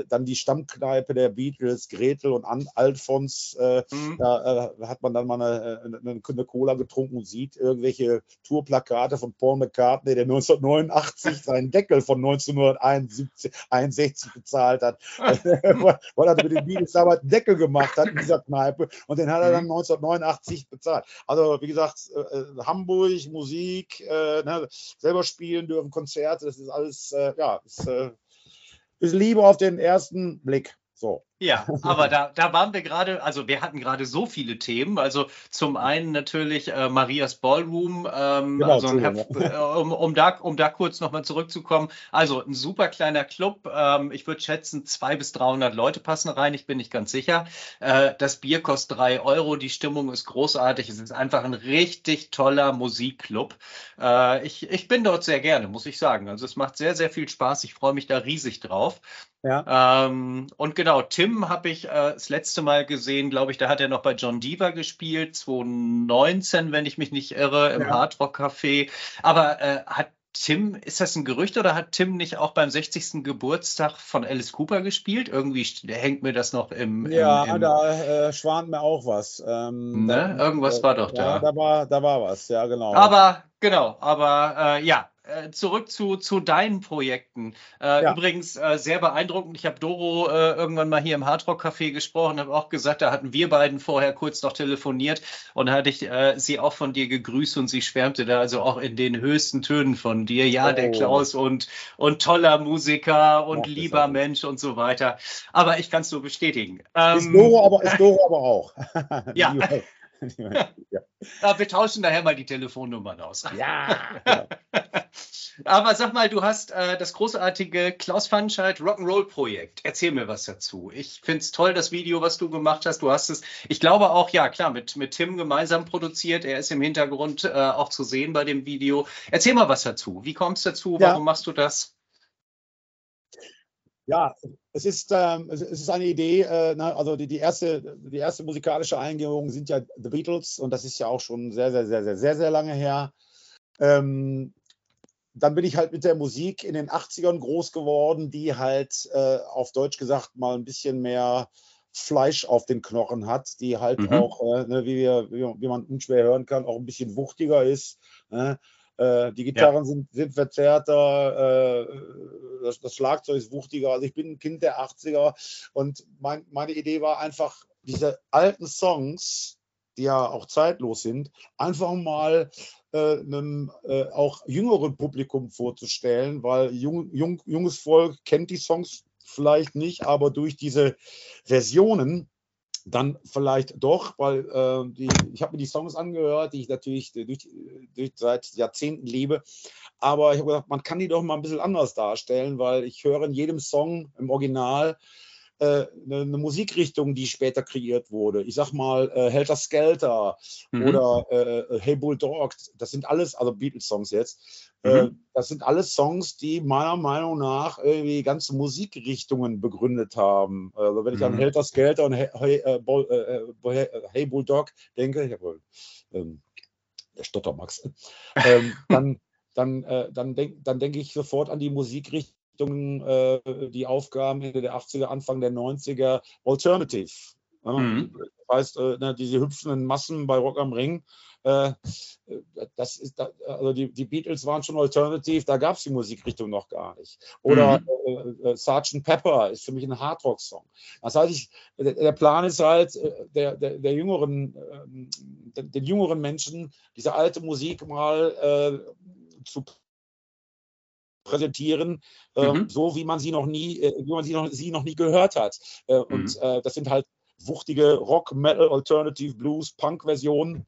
dann die Stammkneipe der Beatles, Gretel und An Alfons. Mhm. Da hat man dann mal eine, eine, eine, Cola getrunken und sieht irgendwelche Tourplakate von Paul McCartney, der 1989 seinen Deckel von 1971 62 bezahlt hat, weil er mit den Beatles damals einen Deckel gemacht hat in dieser Kneipe und den hat er dann 1989 mhm. bezahlt. Also wie gesagt, äh, äh, Hamburg, Musik, äh, ne, selber spielen dürfen, Konzerte, das ist alles, äh, ja, ist, äh, ist Liebe auf den ersten Blick. So. Ja, aber da, da waren wir gerade, also wir hatten gerade so viele Themen. Also zum einen natürlich äh, Marias Ballroom, ähm, genau, also äh, um, um, da, um da kurz nochmal zurückzukommen. Also ein super kleiner Club. Ähm, ich würde schätzen, zwei bis 300 Leute passen rein. Ich bin nicht ganz sicher. Äh, das Bier kostet drei Euro. Die Stimmung ist großartig. Es ist einfach ein richtig toller Musikclub. Äh, ich, ich bin dort sehr gerne, muss ich sagen. Also es macht sehr, sehr viel Spaß. Ich freue mich da riesig drauf. Ja. Ähm, und genau, Tim habe ich äh, das letzte Mal gesehen, glaube ich, da hat er noch bei John Deaver gespielt, 2019, wenn ich mich nicht irre, im ja. Hard Rock Café. Aber äh, hat Tim, ist das ein Gerücht oder hat Tim nicht auch beim 60. Geburtstag von Alice Cooper gespielt? Irgendwie hängt mir das noch im. Ja, im, im da äh, schwant mir auch was. Ähm, ne? Irgendwas äh, war doch da. Ja, da war, da war was, ja, genau. Aber, genau, aber äh, ja, äh, zurück zu, zu deinen Projekten. Äh, ja. Übrigens äh, sehr beeindruckend. Ich habe Doro äh, irgendwann mal hier im Hardrock Café gesprochen, habe auch gesagt, da hatten wir beiden vorher kurz noch telefoniert und hatte ich äh, sie auch von dir gegrüßt und sie schwärmte da also auch in den höchsten Tönen von dir. Ja, oh. der Klaus und, und toller Musiker und ja, lieber Mensch und so weiter. Aber ich kann es nur bestätigen. Ähm, ist, Doro aber, ist Doro aber auch. ja. ja. Wir tauschen daher mal die Telefonnummern aus. Ja. Genau. Aber sag mal, du hast äh, das großartige Klaus Fanscheid Rock'n'Roll Projekt. Erzähl mir was dazu. Ich finde es toll, das Video, was du gemacht hast. Du hast es, ich glaube auch, ja klar, mit, mit Tim gemeinsam produziert. Er ist im Hintergrund äh, auch zu sehen bei dem Video. Erzähl mal was dazu. Wie kommst du dazu? Warum ja. machst du das? Ja, es ist, ähm, es ist eine Idee, äh, ne, also die, die, erste, die erste musikalische Eingebung sind ja The Beatles und das ist ja auch schon sehr, sehr, sehr, sehr, sehr, sehr lange her. Ähm, dann bin ich halt mit der Musik in den 80ern groß geworden, die halt äh, auf Deutsch gesagt mal ein bisschen mehr Fleisch auf den Knochen hat, die halt mhm. auch, äh, ne, wie, wir, wie, wie, man unschwer hören kann, auch ein bisschen wuchtiger ist. Ne? Äh, die Gitarren ja. sind, sind verzerrter, äh, das, das, Schlagzeug ist wuchtiger. Also ich bin ein Kind der 80er und mein, meine Idee war einfach, diese alten Songs, die ja auch zeitlos sind, einfach mal äh, einem äh, auch jüngeren Publikum vorzustellen, weil jung, jung, junges Volk kennt die Songs vielleicht nicht, aber durch diese Versionen dann vielleicht doch, weil äh, die, ich habe mir die Songs angehört, die ich natürlich durch, durch seit Jahrzehnten liebe. Aber ich habe gedacht, man kann die doch mal ein bisschen anders darstellen, weil ich höre in jedem Song im Original äh, eine, eine, Musikrichtung, die später kreiert wurde. Ich sag mal äh, Helter Skelter mhm. oder äh, Hey Bulldog, das sind alles, also Beatles-Songs jetzt, äh, mhm. das sind alles Songs, die meiner Meinung nach irgendwie ganze Musikrichtungen begründet haben. Also wenn ich mhm. an Helter Skelter und Hey, hey, äh, hey Bulldog denke, ich habe ähm, der Stottermax, ähm, dann dann, äh, dann denke denk ich sofort an die Musikrichtung Richtungen, äh, die Aufgaben Ende der 80er, Anfang der 90er Alternative. Mhm. Das heißt, äh, diese hüpfenden Massen bei Rock am Ring, äh, das ist, also die, die, Beatles waren schon alternativ, da gab es die Musikrichtung noch gar nicht. Oder mhm. äh, Sgt. Pepper ist für mich ein Hardrock-Song. Das heißt, ich, der Plan ist halt, der, der, der jüngeren, ähm, den jüngeren Menschen diese alte Musik mal äh, zu präsentieren, äh, mhm. so wie man sie noch nie, äh, wie man sie noch, sie noch nie gehört hat. Äh, mhm. Und äh, das sind halt wuchtige Rock, Metal, Alternative, Blues, Punk-Versionen.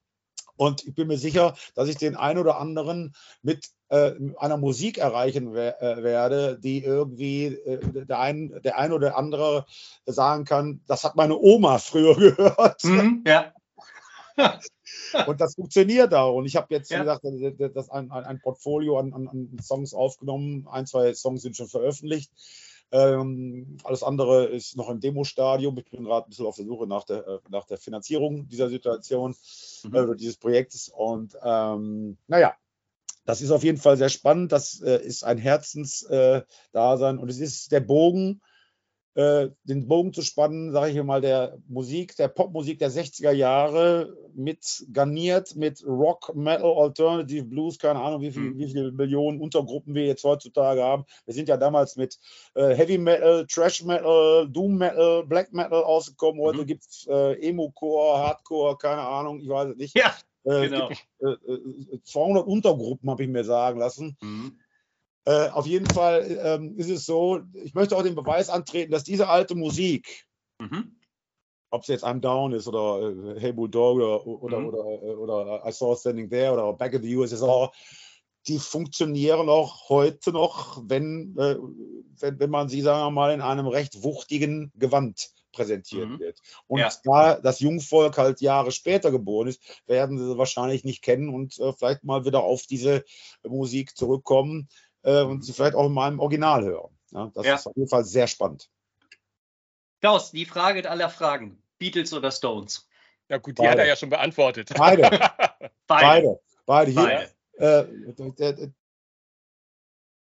Und ich bin mir sicher, dass ich den einen oder anderen mit äh, einer Musik erreichen wer äh, werde, die irgendwie der, ein, der ein oder andere sagen kann, das hat meine Oma früher gehört. Mhm, ja. Und das funktioniert auch. Und ich habe jetzt, ja. wie gesagt, das ein, ein Portfolio an, an, an, Songs aufgenommen. Ein, zwei Songs sind schon veröffentlicht. Ähm, alles andere ist noch im Demo-Stadium. Ich bin gerade ein bisschen auf der Suche nach der, äh, nach der Finanzierung dieser Situation mhm. äh, dieses Projektes. Und ähm, naja, das ist auf jeden Fall sehr spannend. Das äh, ist ein Herzensdasein äh, und es ist der Bogen äh, den Bogen zu spannen, sage ich mal, der Musik, der Popmusik der 60er Jahre mit garniert mit Rock, Metal, Alternative, Blues, keine Ahnung, wie, viel, mhm. wie viele Millionen Untergruppen wir jetzt heutzutage haben. Wir sind ja damals mit äh, Heavy Metal, Trash Metal, Doom Metal, Black Metal ausgekommen. Heute mhm. gibt es äh, Emo-Core, Hardcore, keine Ahnung, ich weiß es nicht. Ja, äh, genau. Gibt, 200 Untergruppen, habe ich mir sagen lassen. Mhm. Äh, auf jeden Fall ähm, ist es so, ich möchte auch den Beweis antreten, dass diese alte Musik, mhm. ob es jetzt I'm Down ist oder äh, Hey Bulldog oder, oder, mhm. oder, äh, oder, I Saw Standing There oder Back in the USSR, die funktionieren auch heute noch, wenn, äh, wenn, wenn man sie, sagen wir mal, in einem recht wuchtigen Gewand präsentiert mhm. wird. Und ja. da das Jungvolk halt Jahre später geboren ist, werden sie wahrscheinlich nicht kennen und äh, vielleicht mal wieder auf diese Musik zurückkommen äh, und sie vielleicht auch in meinem Original hören. Ja, das ja. ist auf jeden Fall sehr spannend. Klaus, die Frage aller Fragen: Beatles oder Stones? Ja, gut, die Beide. hat er ja schon beantwortet. Beide. Beide. Beide. Beide. Hier, Beide. Äh, der,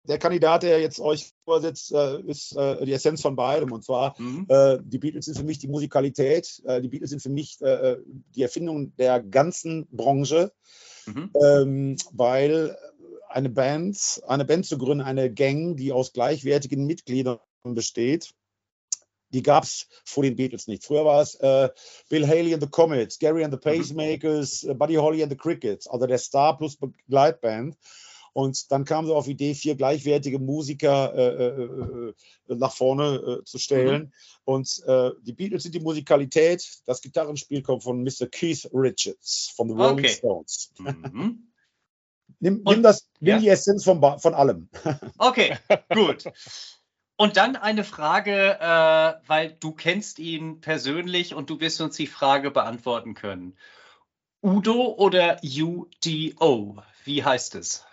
der Kandidat, der jetzt euch vorsitzt, äh, ist äh, die Essenz von beidem. Und zwar, mhm. äh, die Beatles sind für mich die Musikalität, äh, die Beatles sind für mich äh, die Erfindung der ganzen Branche, mhm. ähm, weil eine Band, eine Band zu gründen, eine Gang, die aus gleichwertigen Mitgliedern besteht, die gab es vor den Beatles nicht. Früher war es äh, Bill Haley and the Comets, Gary and the mhm. Pacemakers, mhm. Buddy Holly and the Crickets, also der Star plus Begleitband. Und dann kam sie auf die Idee, vier gleichwertige Musiker äh, äh, äh nach vorne äh, zu stellen. Mhm. Und äh, die Beatles sind die Musikalität. Das Gitarrenspiel kommt von Mr. Keith Richards von The Rolling okay. Stones. Mhm. Nimm, nimm, das, nimm ja? die Essenz von, von allem. Okay, gut. Und dann eine Frage, äh, weil du kennst ihn persönlich und du wirst uns die Frage beantworten können. Udo oder UDO? Wie heißt es?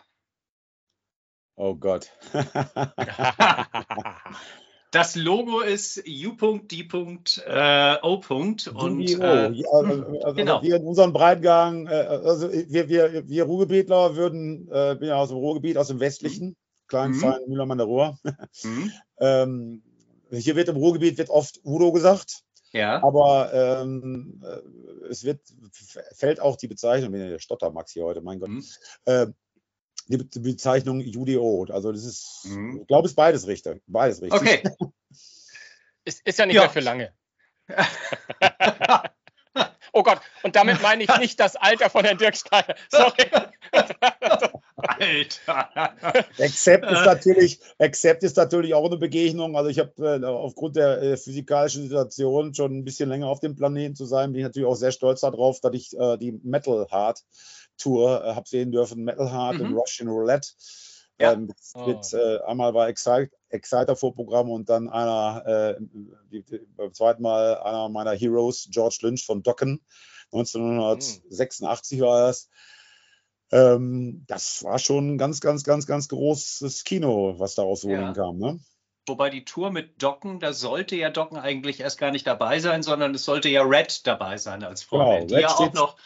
Oh Gott. das Logo ist U.D.O. Äh, und äh, also, also genau. wir in unserem Breitgang, äh, also wir, wir, wir Ruhrgebietler würden, äh, bin ja aus dem Ruhrgebiet, aus dem westlichen, mhm. kleinen, mhm. feinen Mühlheim an der Ruhr. Mhm. ähm, hier wird im Ruhrgebiet wird oft Udo gesagt. Ja. Aber ähm, äh, es wird, fällt auch die Bezeichnung, wenn der Stotter Max hier heute, mein Gott, mhm. äh, die Bezeichnung UDO. Also das ist, mhm. ich glaube, es ist beides richtig. Beides richtig. Okay. ist, ist ja nicht ja. mehr für lange. oh Gott, und damit meine ich nicht das Alter von Herrn Dirk Steiner. Sorry. Alter. Accept ist natürlich, Accept ist natürlich auch eine Begegnung. Also ich habe äh, aufgrund der äh, physikalischen Situation schon ein bisschen länger auf dem Planeten zu sein, bin ich natürlich auch sehr stolz darauf, dass ich äh, die Metal Heart Tour äh, habe sehen dürfen, Metal Heart mhm. und Russian Roulette. Ja. Ähm, oh. mit äh, einmal war Excite, Exciter Vorprogramm und dann einer, äh, die, die, beim zweiten Mal einer meiner Heroes, George Lynch von Docken. 1986 mhm. war das. Ähm, das war schon ein ganz, ganz, ganz, ganz großes Kino, was da aus Wohling ja. kam. Ne? Wobei die Tour mit Docken, da sollte ja Docken eigentlich erst gar nicht dabei sein, sondern es sollte ja Red dabei sein als Vorbild, genau, die ja auch noch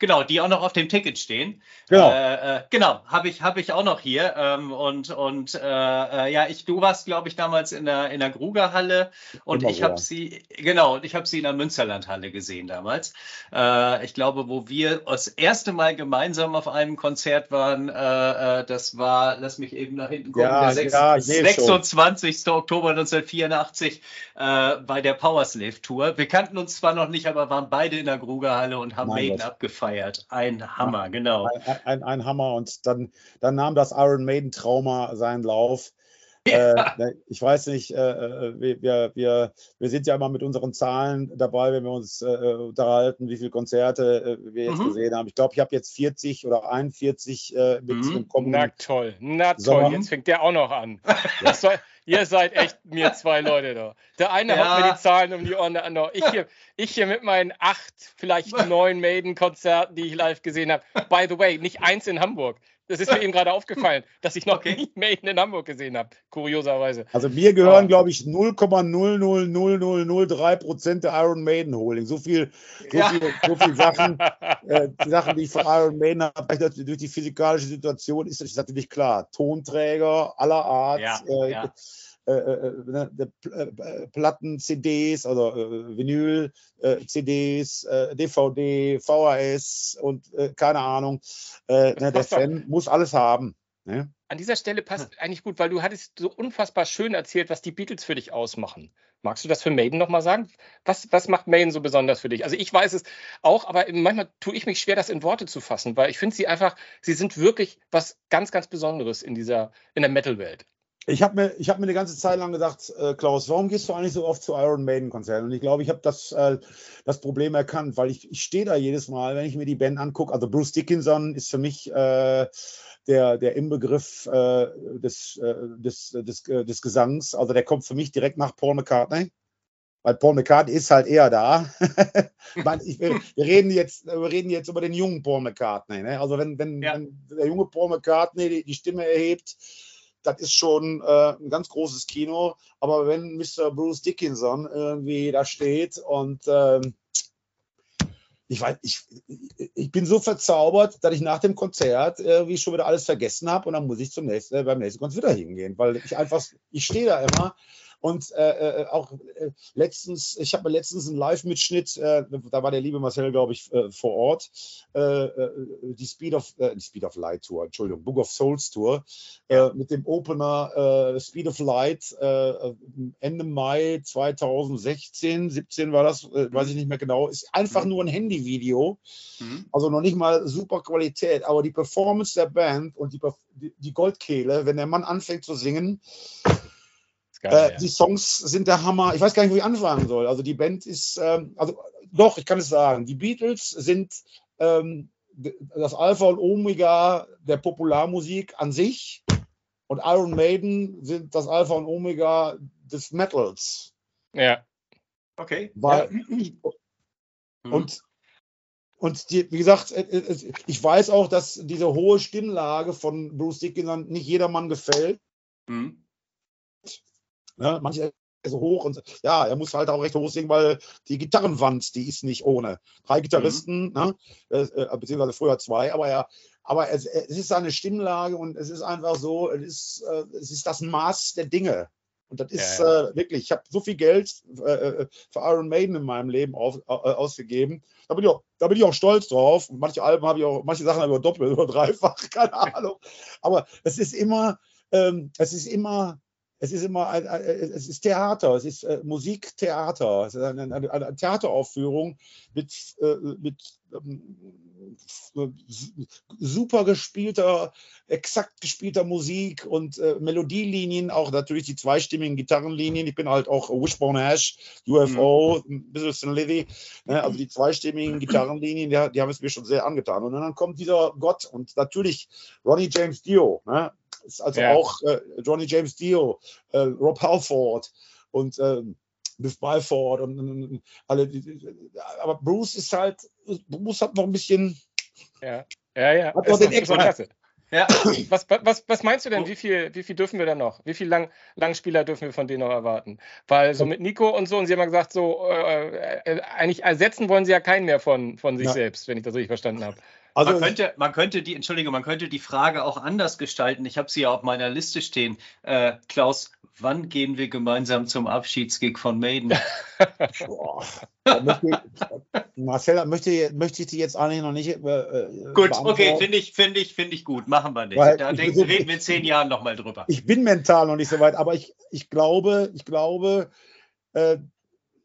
Genau, die auch noch auf dem Ticket stehen. Genau, äh, äh, genau, habe ich, hab ich auch noch hier. Ähm, und und äh, äh ja, ich, du warst, glaube ich, damals in der, in der Grugerhalle und Immer ich habe sie, genau, und ich habe sie in der Münsterlandhalle gesehen damals. Äh, ich glaube, wo wir das erste Mal gemeinsam auf einem Konzert waren, äh, das war, lass mich eben nach hinten gucken, ja, der ja, 26. Schon. Oktober 1984 bei der Powerslave Tour. Wir kannten uns zwar noch nicht, aber waren beide in der Grugerhalle und haben Maiden abgefahren gefeiert. Ein Hammer, genau. Ein, ein, ein, Hammer. Und dann, dann nahm das Iron Maiden-Trauma seinen Lauf. Ja. Äh, ne, ich weiß nicht, äh, äh, wir, wir, wir sind ja immer mit unseren Zahlen dabei, wenn wir uns äh, unterhalten, wie viele Konzerte äh, wir jetzt mhm. gesehen haben. Ich glaube, ich habe jetzt 40 oder 41 äh, mit mhm. dem kommenden. Na toll, na toll, jetzt fängt der auch noch an. Ja. Soll, ihr seid echt mir zwei Leute da. Der eine ja. hat mir die Zahlen um die Ohren, der andere. Ich hier, ich hier mit meinen acht, vielleicht neun Maiden-Konzerten, die ich live gesehen habe. By the way, nicht eins in Hamburg. Das ist mir eben gerade aufgefallen, dass ich noch okay. nie Maiden in Hamburg gesehen habe, kurioserweise. Also mir gehören, oh. glaube ich, 0,00003 Prozent der Iron Maiden Holding. So viel, so ja. viel, so viel Sachen, äh, die Sachen, die ich von Iron Maiden habe, durch die physikalische Situation ist, ist natürlich klar. Tonträger aller Art. Ja, äh, ja. Äh, äh, äh, ne, Platten, CDs, also Vinyl, CDs, DVD, VHS und keine Ahnung. Ne, der Fan muss alles haben. Ne? An dieser Stelle passt eigentlich gut, weil du hattest so unfassbar schön erzählt, was die Beatles für dich ausmachen. Magst du das für Maiden nochmal sagen? Was, was macht Maiden so besonders für dich? Also ich weiß es auch, aber manchmal tue ich mich schwer, das in Worte zu fassen, weil ich finde sie einfach, sie sind wirklich was ganz, ganz Besonderes in dieser, in der Metal-Welt. Ich habe mir, hab mir eine ganze Zeit lang gedacht, äh, Klaus, warum gehst du eigentlich so oft zu Iron Maiden-Konzerten? Und ich glaube, ich habe das, äh, das Problem erkannt, weil ich, ich stehe da jedes Mal, wenn ich mir die Band angucke. Also Bruce Dickinson ist für mich äh, der, der Inbegriff äh, des, äh, des, des, äh, des Gesangs. Also der kommt für mich direkt nach Paul McCartney. Weil Paul McCartney ist halt eher da. ich, wir, reden jetzt, wir reden jetzt über den jungen Paul McCartney. Ne? Also wenn, wenn, ja. wenn der junge Paul McCartney die, die Stimme erhebt, das ist schon äh, ein ganz großes Kino. Aber wenn Mr. Bruce Dickinson irgendwie da steht und ähm, ich weiß, ich, ich bin so verzaubert, dass ich nach dem Konzert irgendwie schon wieder alles vergessen habe und dann muss ich zum nächsten, äh, beim nächsten Konzert wieder hingehen, weil ich einfach, ich stehe da immer und äh, äh, auch äh, letztens, ich habe mir letztens einen Live-Mitschnitt, äh, da war der liebe Marcel, glaube ich, äh, vor Ort, äh, die Speed of, die Speed of Light Tour, Entschuldigung, Book of Souls Tour, mit dem Opener Speed of Light Ende Mai 2016, 17 war das, weiß ich nicht mehr genau, ist einfach mhm. nur ein Handyvideo, mhm. also noch nicht mal super Qualität, aber die Performance der Band und die, die Goldkehle, wenn der Mann anfängt zu singen, Geil, äh, ja. Die Songs sind der Hammer. Ich weiß gar nicht, wo ich anfangen soll. Also die Band ist, ähm, also doch, ich kann es sagen. Die Beatles sind ähm, das Alpha und Omega der Popularmusik an sich und Iron Maiden sind das Alpha und Omega des Metals. Ja. Okay. Weil, ja. Und und die, wie gesagt, äh, äh, ich weiß auch, dass diese hohe Stimmlage von Bruce Dickinson nicht jedermann gefällt. Mhm. Ne? Manche so hoch und ja, er muss halt auch recht hoch singen, weil die Gitarrenwand, die ist nicht ohne. Drei Gitarristen, mhm. ne? Äh, äh, beziehungsweise früher zwei, aber ja, aber es, es, ist seine Stimmlage und es ist einfach so, es ist, äh, es ist das Maß der Dinge. Und das ist ja, ja. Äh, wirklich, ich habe so viel Geld äh, für Iron Maiden in meinem Leben auf, äh, ausgegeben. Da bin, ich auch, da bin ich auch stolz drauf. Und manche Alben habe ich auch, manche Sachen habe ich auch doppelt oder dreifach, keine Ahnung. Aber es ist immer, ähm, es ist immer es ist immer ein, es ist Theater, es ist äh, Musiktheater, es ist eine, eine, eine Theateraufführung mit, äh, mit ähm, super gespielter, exakt gespielter Musik und äh, Melodielinien, auch natürlich die zweistimmigen Gitarrenlinien. Ich bin halt auch Wishbone Ash, UFO, mhm. ein bisschen Livy, ne? also die zweistimmigen Gitarrenlinien, die, die, haben es mir schon sehr angetan. Und dann kommt dieser Gott und natürlich Ronnie James Dio, ne? Ist also ja. auch äh, Johnny James Dio, äh, Rob Halford und ähm, Biff Byford und, und, alle. Aber Bruce ist halt, Bruce hat noch ein bisschen. Ja, ja, ja. Hat noch den extra. Ja. Was, was, was meinst du denn, wie viel, wie viel dürfen wir denn noch? Wie viele Lang, Langspieler dürfen wir von denen noch erwarten? Weil so mit Nico und so, und sie haben gesagt, so äh, äh, eigentlich ersetzen wollen sie ja keinen mehr von, von sich ja. selbst, wenn ich das richtig verstanden habe. Also man könnte, man könnte die, Entschuldigung, man könnte die Frage auch anders gestalten. Ich habe sie ja auf meiner Liste stehen. Äh, Klaus, wann gehen wir gemeinsam zum Abschiedsgig von Maiden? Boah, möchte, Marcel, möchte, möchte ich die jetzt eigentlich noch nicht. Äh, äh gut, okay, finde ich, finde ich, finde ich gut. Machen wir nicht. Weil da denken, so, reden wir in zehn Jahren nochmal drüber. Ich bin mental noch nicht so weit, aber ich, ich glaube, ich glaube, äh,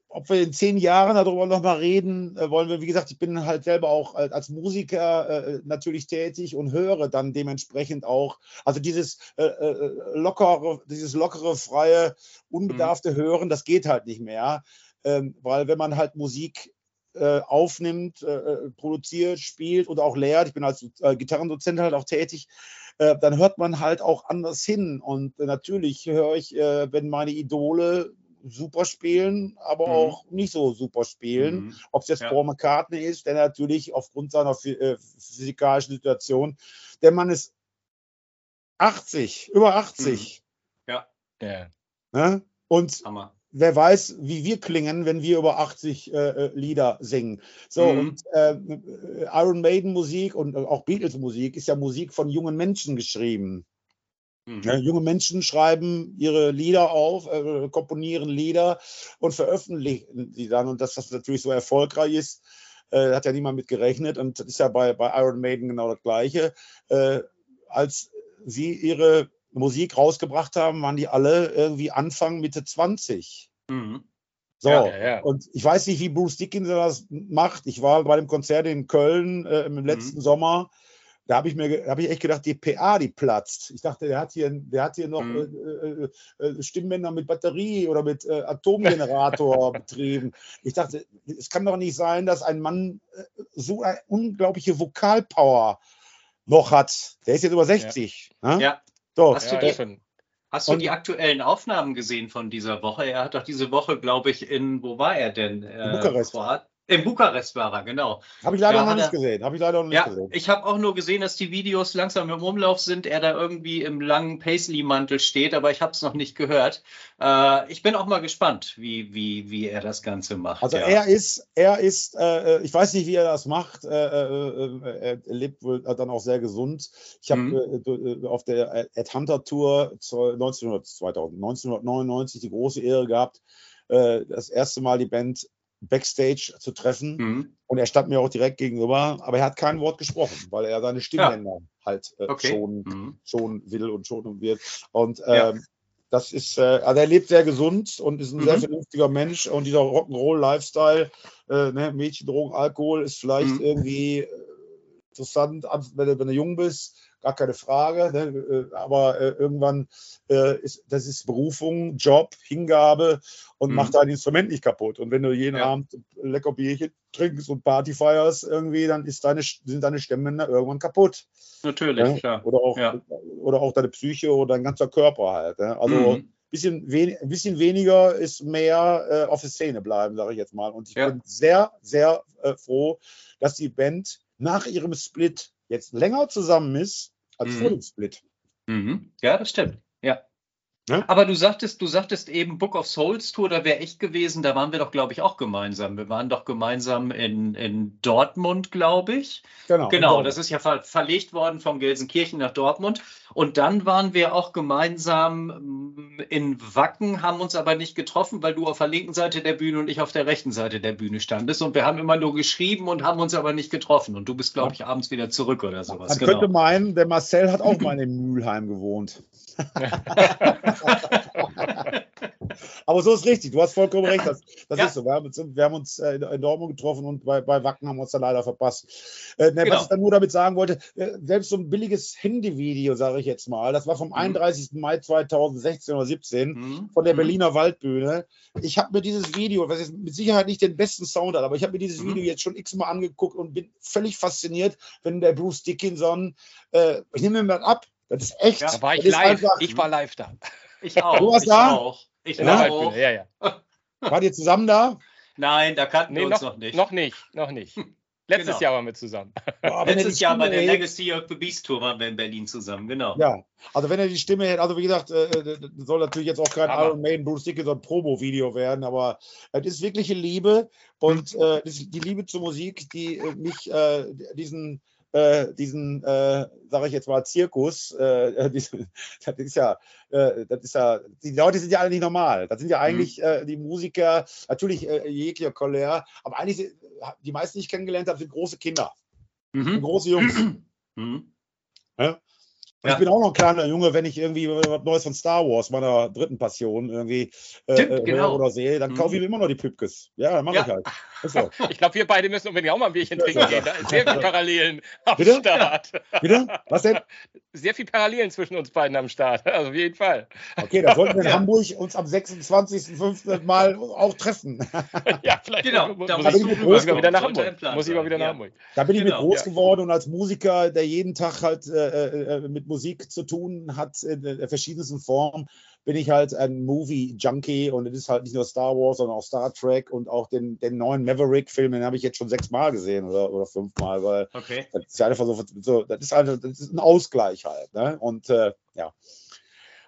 ob wir in zehn Jahren darüber nochmal reden, äh, wollen wir, wie gesagt, ich bin halt selber auch als Musiker äh, natürlich tätig und höre dann dementsprechend auch, also dieses äh, äh lockere, dieses lockere, freie, unbedarfte mhm. Hören, das geht halt nicht mehr, ähm, weil wenn man halt Musik äh, aufnimmt, äh, produziert, spielt oder auch lehrt, ich bin als Gitarrendozent halt auch tätig, dann hört man halt auch anders hin. Und natürlich höre ich, wenn meine Idole super spielen, aber mhm. auch nicht so super spielen. Mhm. Ob es jetzt ja. Paul McCartney ist, der natürlich aufgrund seiner äh, physikalischen Situation, der Mann ist 80, über 80. Mhm. Ja. ja. Ne? Und Hammer. wer weiß, wie wir klingen, wenn wir über 80 äh, äh, Lieder singen. So, mhm. und äh, Iron Maiden Musik und auch Beatles Musik ist ja Musik von jungen Menschen geschrieben. Mhm. Ja, junge Menschen schreiben ihre Lieder auf, äh, komponieren Lieder und veröffentlichen sie dann. Und dass das natürlich so erfolgreich ist, äh, hat ja niemand mit gerechnet. Und das ist ja bei, bei Iron Maiden genau das Gleiche. Äh, als sie ihre Musik rausgebracht haben, waren die alle irgendwie Anfang, Mitte 20. Mhm. So, ja, ja, ja. und ich weiß nicht, wie Bruce Dickinson das macht. Ich war bei dem Konzert in Köln äh, im letzten mhm. Sommer da habe ich mir habe ich echt gedacht, die PA, die platzt. Ich dachte, der hat hier, der hat hier noch mhm. äh, äh, äh Stimmbänder mit Batterie oder mit äh, Atomgenerator betrieben. Ich dachte, es kann doch nicht sein, dass ein Mann äh, so eine unglaubliche Vokalpower noch hat. Der ist jetzt über 60. Ja. Ne? ja. So, Hast du die, Hast du und, die aktuellen Aufnahmen gesehen von dieser Woche? Er hat doch diese Woche, glaube ich, in, wo war er denn? In Bukarest. Kroat In Bukarest war er, genau. Habe ich leider Da noch nicht er- gesehen. Habe ich leider noch nicht Ja, gesehen. ich habe auch nur gesehen, dass die Videos langsam im Umlauf sind, er da irgendwie im langen Paisley-Mantel steht, aber ich habe es noch nicht gehört. Äh, ich bin auch mal gespannt, wie, wie, wie er das Ganze macht. Also ja. er ist, er ist, äh, ich weiß nicht, wie er das macht. Äh, äh, äh, er lebt wohl dann auch sehr gesund. Ich habe Mhm. äh, auf der Ed Hunter Tour 1900, 2000, 1999 die große Ehre gehabt, äh, das erste Mal die Band Backstage zu treffen. Mhm. Und er stand mir auch direkt gegenüber, aber er hat kein Wort gesprochen, weil er seine Stimmbänder halt äh, Okay. schon, Mhm. schon will und schon wird. Und Ja. ähm, das ist, äh, also er lebt sehr gesund und ist ein sehr Mhm. vernünftiger Mensch. Und dieser Rock'n'Roll-Lifestyle, äh, ne, Mädchen, Drogen, Alkohol, ist vielleicht Mhm. irgendwie äh, interessant, an- wenn du, wenn du jung bist, gar keine Frage. Ne? äh, Aber äh, irgendwann äh, ist das ist Berufung, Job, Hingabe und Mhm. macht dein Instrument nicht kaputt. Und wenn du jeden Ja. Abend lecker Bierchen trinkst und Party feierst irgendwie, dann ist deine, sind deine Stimmbänder irgendwann kaputt. Natürlich, Ne? klar. Oder, auch, Ja. oder auch deine Psyche oder dein ganzer Körper halt. Ne? Also Mhm. bisschen, wen, ein bisschen weniger ist mehr äh, auf der Szene bleiben, sage ich jetzt mal. Und ich Ja. bin sehr, sehr äh, froh, dass die Band nach ihrem Split jetzt länger zusammen ist als Mhm. vor dem Split. Mhm. Ja, das stimmt. Ja. Ja. Aber du sagtest, du sagtest eben Book of Souls Tour, da wäre ich gewesen, da waren wir doch, glaube ich, auch gemeinsam. Wir waren doch gemeinsam in, in Dortmund, glaube ich. Genau. Genau, das ist ja ver verlegt worden von Gelsenkirchen nach Dortmund. Und dann waren wir auch gemeinsam mm, in Wacken, haben uns aber nicht getroffen, weil du auf der linken Seite der Bühne und ich auf der rechten Seite der Bühne standest. Und wir haben immer nur geschrieben und haben uns aber nicht getroffen. Und du bist, glaube ich, abends wieder zurück oder sowas. Man Genau. könnte meinen, der Marcel hat auch mal in Mülheim gewohnt. Aber so ist richtig, du hast vollkommen recht. Das, das Ja. ist so. Wir haben uns, wir haben uns äh, in Dortmund getroffen und bei, bei Wacken haben wir uns dann leider verpasst. Äh, ne, Genau. Was ich dann nur damit sagen wollte, äh, selbst so ein billiges Handyvideo, sage ich jetzt mal, das war vom 31. Mai 2016 oder 17 Mhm. von der Mhm. Berliner Waldbühne. Ich habe mir dieses Video, was jetzt mit Sicherheit nicht den besten Sound hat, aber ich habe mir dieses Mhm. Video jetzt schon x-mal angeguckt und bin völlig fasziniert, wenn der Bruce Dickinson, äh, ich nehme mir das ab, das ist echt. Ja, Da war ich live. einfach- Ich war live da. Ich auch. Du warst ich da? auch. Ich der auch. Ja, ja. Wart ihr zusammen da? Nein, da kannten Nee, wir uns noch, noch nicht. noch nicht. Noch nicht. Letztes Genau. Jahr waren wir zusammen. Boah, Letztes Jahr bei der Legacy of the Beast Tour waren wir in Berlin zusammen, genau. Ja, also wenn er die Stimme hätte, also wie gesagt, äh, äh, das soll natürlich jetzt auch kein Aber- Iron Maiden Bruce Dickinson Promo-Video werden, aber es ist wirkliche Liebe und äh, das ist die Liebe zur Musik, die äh, mich äh, diesen äh, diesen, äh, sage ich jetzt mal, Zirkus, äh, diesen, das ist ja, äh, das ist ja, die Leute sind ja alle nicht normal. Das sind ja eigentlich äh, die Musiker, natürlich äh, jeglicher Couleur, aber eigentlich, sind- die meisten, die ich kennengelernt habe, sind große Kinder, Mhm. große Jungs. Mhm. Und Ja. Ich bin auch noch ein kleiner Junge, wenn ich irgendwie was Neues von Star Wars, meiner dritten Passion, irgendwie äh, Stimmt, äh, genau. höre oder sehe, dann Mhm. kaufe ich mir immer noch die Püppkes. Ja, dann mache Ja. ich halt. So. Ich glaube, wir beide müssen unbedingt auch mal ein Bierchen trinken gehen. Da ist sehr viel Parallelen am Bitte? Start. Bitte? Was denn? Sehr viel Parallelen zwischen uns beiden am Start. Also auf jeden Fall. Okay, dann sollten wir in Ja. Hamburg uns am 26.05. mal auch treffen. Ja, vielleicht Genau, muss, da muss, ich, ich wieder nach Hamburg. Muss ich mal wieder nach ja. Hamburg. Da bin ich Genau, mit groß ja. geworden und als Musiker, der jeden Tag halt äh, äh, mit Musik zu tun hat, in äh, verschiedensten Formen, bin ich halt ein Movie-Junkie und es ist halt nicht nur Star Wars, sondern auch Star Trek und auch den, den neuen Maverick-Film, den habe ich jetzt schon sechsmal gesehen oder, oder fünfmal, weil Okay. das ist ja einfach so, so das ist einfach, das ist ein Ausgleich halt. Ne? Und äh, ja.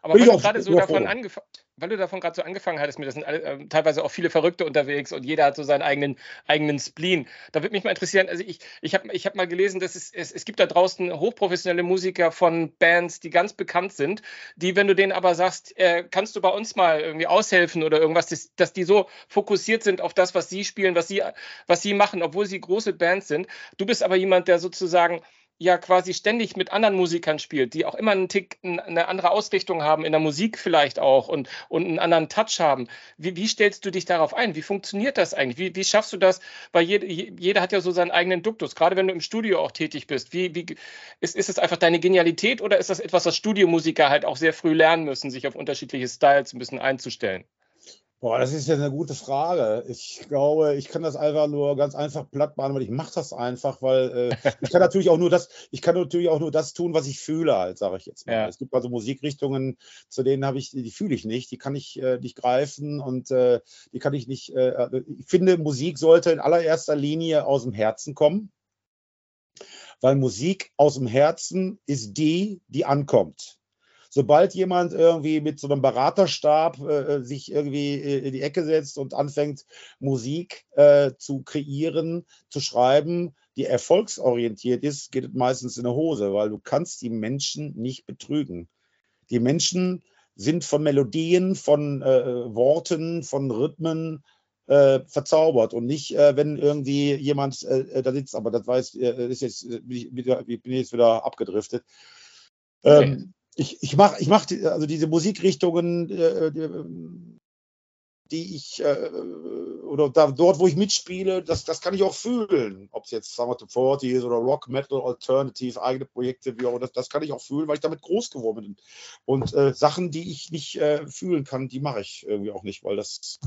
Aber weil ich du auch gerade so davon angefangen weil du davon gerade so angefangen hattest, mir das sind alle, ähm, teilweise auch viele Verrückte unterwegs und jeder hat so seinen eigenen, eigenen Spleen. Da würde mich mal interessieren, also ich, ich habe ich hab mal gelesen, dass es, es, es gibt da draußen hochprofessionelle Musiker von Bands, die ganz bekannt sind, die, wenn du denen aber sagst, äh, kannst du bei uns mal irgendwie aushelfen oder irgendwas, dass, dass die so fokussiert sind auf das, was sie spielen, was sie, was sie machen, obwohl sie große Bands sind. Du bist aber jemand, der sozusagen ja quasi ständig mit anderen Musikern spielt, die auch immer einen Tick, eine andere Ausrichtung haben, in der Musik vielleicht auch und, und einen anderen Touch haben. Wie, wie stellst du dich darauf ein? Wie funktioniert das eigentlich? Wie, wie schaffst du das? Weil jede, jeder hat ja so seinen eigenen Duktus, gerade wenn du im Studio auch tätig bist. Wie, wie, ist, ist es einfach deine Genialität oder ist das etwas, was Studiomusiker halt auch sehr früh lernen müssen, sich auf unterschiedliche Styles ein bisschen einzustellen? Boah, das ist ja eine gute Frage. Ich glaube, ich kann das einfach nur ganz einfach platt machen, weil ich mache das einfach, weil äh, ich kann natürlich auch nur das, ich kann natürlich auch nur das tun, was ich fühle, halt, sage ich jetzt mal. Ja. Es gibt also Musikrichtungen, zu denen habe ich, die fühle ich nicht, die kann ich äh, nicht greifen und äh, die kann ich nicht. Äh, äh, ich finde, Musik sollte in allererster Linie aus dem Herzen kommen, weil Musik aus dem Herzen ist die, die ankommt sobald jemand irgendwie mit so einem Beraterstab äh, äh sich irgendwie äh, in die Ecke setzt und anfängt, Musik äh, zu kreieren, zu schreiben, die erfolgsorientiert ist, geht es meistens in der Hose, weil du kannst die Menschen nicht betrügen. Die Menschen sind von Melodien, von äh, Worten, von Rhythmen äh, verzaubert und nicht, äh, wenn irgendwie jemand äh, da sitzt, aber das weiß, ist jetzt, bin ich, bin jetzt wieder abgedriftet. Okay. Ich, ich mache ich mach also diese Musikrichtungen, äh, die ich, äh, oder da, dort, wo ich mitspiele, das, das kann ich auch fühlen. Ob es jetzt Summer to 40 ist oder Rock, Metal, Alternative, eigene Projekte, wie auch das, das kann ich auch fühlen, weil ich damit groß geworden bin. Und äh, Sachen, die ich nicht äh, fühlen kann, die mache ich irgendwie auch nicht, weil das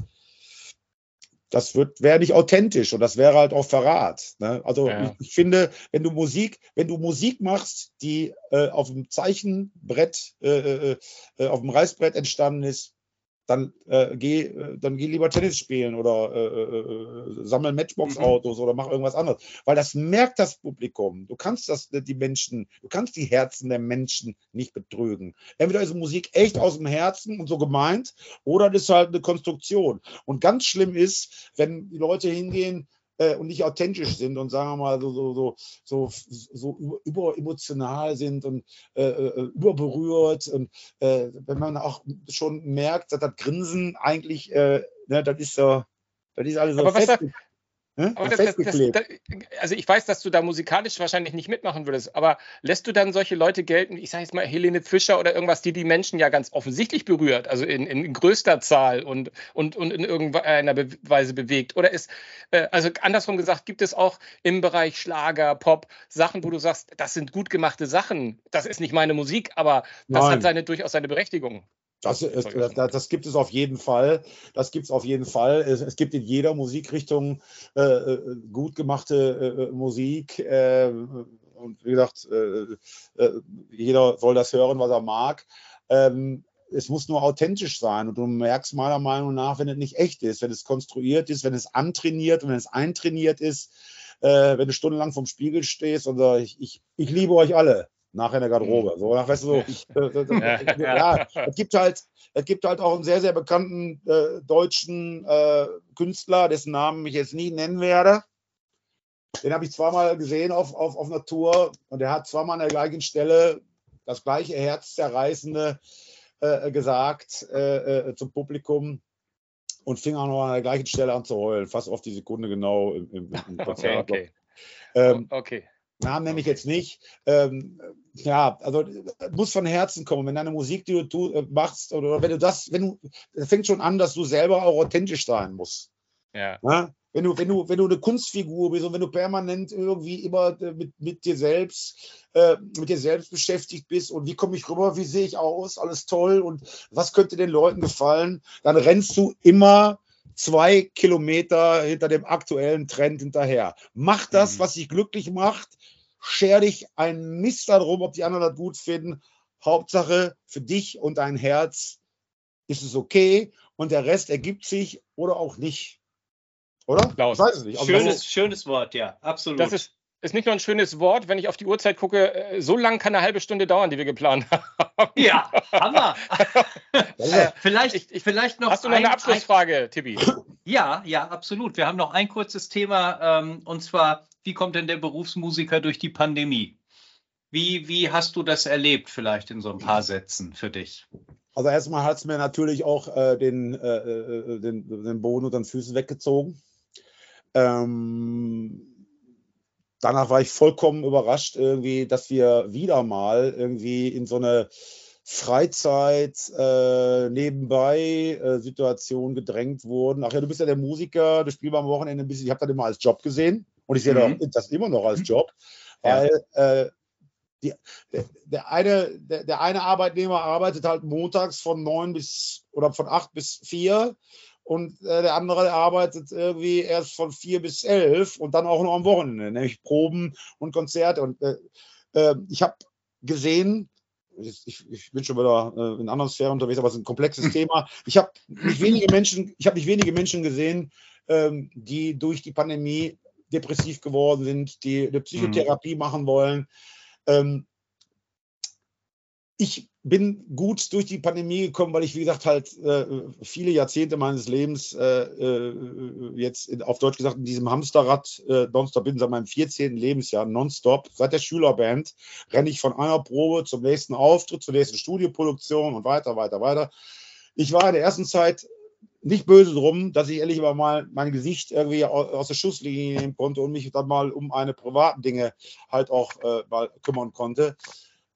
das wäre nicht authentisch und das wäre halt auch Verrat. Ne? Also ja. ich, ich, finde, wenn du Musik, wenn du Musik machst, die äh, auf dem Zeichenbrett, äh, äh, äh auf dem Reißbrett entstanden ist, dann äh, geh, äh, dann geh lieber Tennis spielen oder äh, äh, äh sammel Matchbox-Autos mhm. oder mach irgendwas anderes. Weil das merkt das Publikum. Du kannst das, äh, die Menschen, du kannst die Herzen der Menschen nicht betrügen. Entweder ist Musik echt aus dem Herzen und so gemeint, oder das ist halt eine Konstruktion. Und ganz schlimm ist, wenn die Leute hingehen, äh, und nicht authentisch sind und sagen wir mal so, so, so, so, so überemotional sind und äh, äh, überberührt. Und äh, wenn man auch schon merkt, dass das Grinsen eigentlich, äh, ne, das ist so, das ist alles so fest, hm? Das, das, das, also ich weiß, dass du da musikalisch wahrscheinlich nicht mitmachen würdest, aber lässt du dann solche Leute gelten, ich sage jetzt mal Helene Fischer oder irgendwas, die die Menschen ja ganz offensichtlich berührt, also in, in größter Zahl und, und, und in irgendeiner Weise bewegt? Oder ist, äh, also andersrum gesagt, gibt es auch im Bereich Schlager, Pop Sachen, wo du sagst, das sind gut gemachte Sachen, das ist nicht meine Musik, aber das Nein. hat seine, durchaus seine Berechtigung? Das, ist, das, das, gibt es auf jeden Fall. Das gibt es auf jeden Fall. Es, es gibt in jeder Musikrichtung äh, äh gut gemachte äh, äh, Musik. Äh, und wie gesagt, äh, jeder soll das hören, was er mag. Ähm, es muss nur authentisch sein. Und du merkst meiner Meinung nach, wenn es nicht echt ist, wenn es konstruiert ist, wenn es antrainiert und wenn es eintrainiert ist, wenn du stundenlang vom Spiegel stehst und sagst, ich, ich, ich liebe euch alle nachher in der Garderobe. Mhm. So, nach, weißt du, so, äh, äh, ja, es gibt halt, es gibt halt auch einen sehr, sehr bekannten äh, deutschen äh, Künstler, dessen Namen ich jetzt nie nennen werde. Den habe ich zweimal gesehen auf, auf, auf einer Tour und der hat zweimal an der gleichen Stelle das gleiche herzzerreißende äh, gesagt äh, zum Publikum und fing auch noch an der gleichen Stelle an zu heulen, fast auf die Sekunde genau im, im, im Konzert. Okay, okay. Ähm, okay. Namen nenne ich jetzt nicht. Ähm, ja, also muss von Herzen kommen. Wenn deine Musik, die du äh, machst, oder wenn du das, wenn du, das fängt schon an, dass du selber auch authentisch sein musst. Ja. ja? Wenn du, wenn du, wenn du eine Kunstfigur bist und wenn du permanent irgendwie immer äh, mit, mit dir selbst, äh, mit dir selbst beschäftigt bist und wie komme ich rüber, wie sehe ich aus, alles toll und was könnte den Leuten gefallen, dann rennst du immer zwei Kilometer hinter dem aktuellen Trend hinterher. Mach das, mhm. was dich glücklich macht. Scher dich ein Mist darum, ob die anderen das gut finden. Hauptsache für dich und dein Herz ist es okay und der Rest ergibt sich oder auch nicht. Oder? Klaus. Ich weiß es nicht. Also schönes, schönes Wort, ja, absolut. Das ist, ist nicht nur ein schönes Wort, wenn ich auf die Uhrzeit gucke, äh, so lang kann eine halbe Stunde dauern, die wir geplant haben. Ja, Hammer. äh, vielleicht, ich, ich, vielleicht noch. Hast du noch ein, eine Abschlussfrage, ein, Tibi? Ja, ja, absolut. Wir haben noch ein kurzes Thema ähm, und zwar, wie kommt denn der Berufsmusiker durch die Pandemie? Wie, wie hast du das erlebt, vielleicht in so ein paar Sätzen für dich? Also erstmal hat es mir natürlich auch äh, den, äh, äh, den, den Boden unter den Füßen weggezogen. Ähm, danach war ich vollkommen überrascht, irgendwie, dass wir wieder mal irgendwie in so eine Freizeit äh, nebenbei äh, Situation gedrängt wurden. Ach ja, du bist ja der Musiker, du spielst am Wochenende ein bisschen. Ich habe das immer als Job gesehen und ich sehe mhm. das immer noch als Job, weil äh, die, der, eine, der, der, eine Arbeitnehmer arbeitet halt montags von neun bis oder von acht bis vier und äh, der andere arbeitet irgendwie erst von vier bis elf und dann auch noch am Wochenende, nämlich Proben und Konzerte. Und äh, äh, ich habe gesehen, ich, ich, bin schon wieder äh, in anderen Sphären unterwegs, aber es ist ein komplexes Thema. Ich habe nicht wenige Menschen, ich habe nicht wenige Menschen gesehen, ähm, die durch die Pandemie depressiv geworden sind, die eine Psychotherapie mhm. machen wollen. Ähm, ich bin gut durch die Pandemie gekommen, weil ich, wie gesagt, halt äh, viele Jahrzehnte meines Lebens äh, äh, jetzt in, auf Deutsch gesagt in diesem Hamsterrad äh, nonstop bin, seit meinem 14. Lebensjahr nonstop. Seit der Schülerband renne ich von einer Probe zum nächsten Auftritt, zur nächsten Studioproduktion und weiter, weiter, weiter. Ich war in der ersten Zeit nicht böse drum, dass ich ehrlich mal mein Gesicht irgendwie aus der Schusslinie nehmen konnte und mich dann mal um eine privaten Dinge halt auch äh, mal kümmern konnte.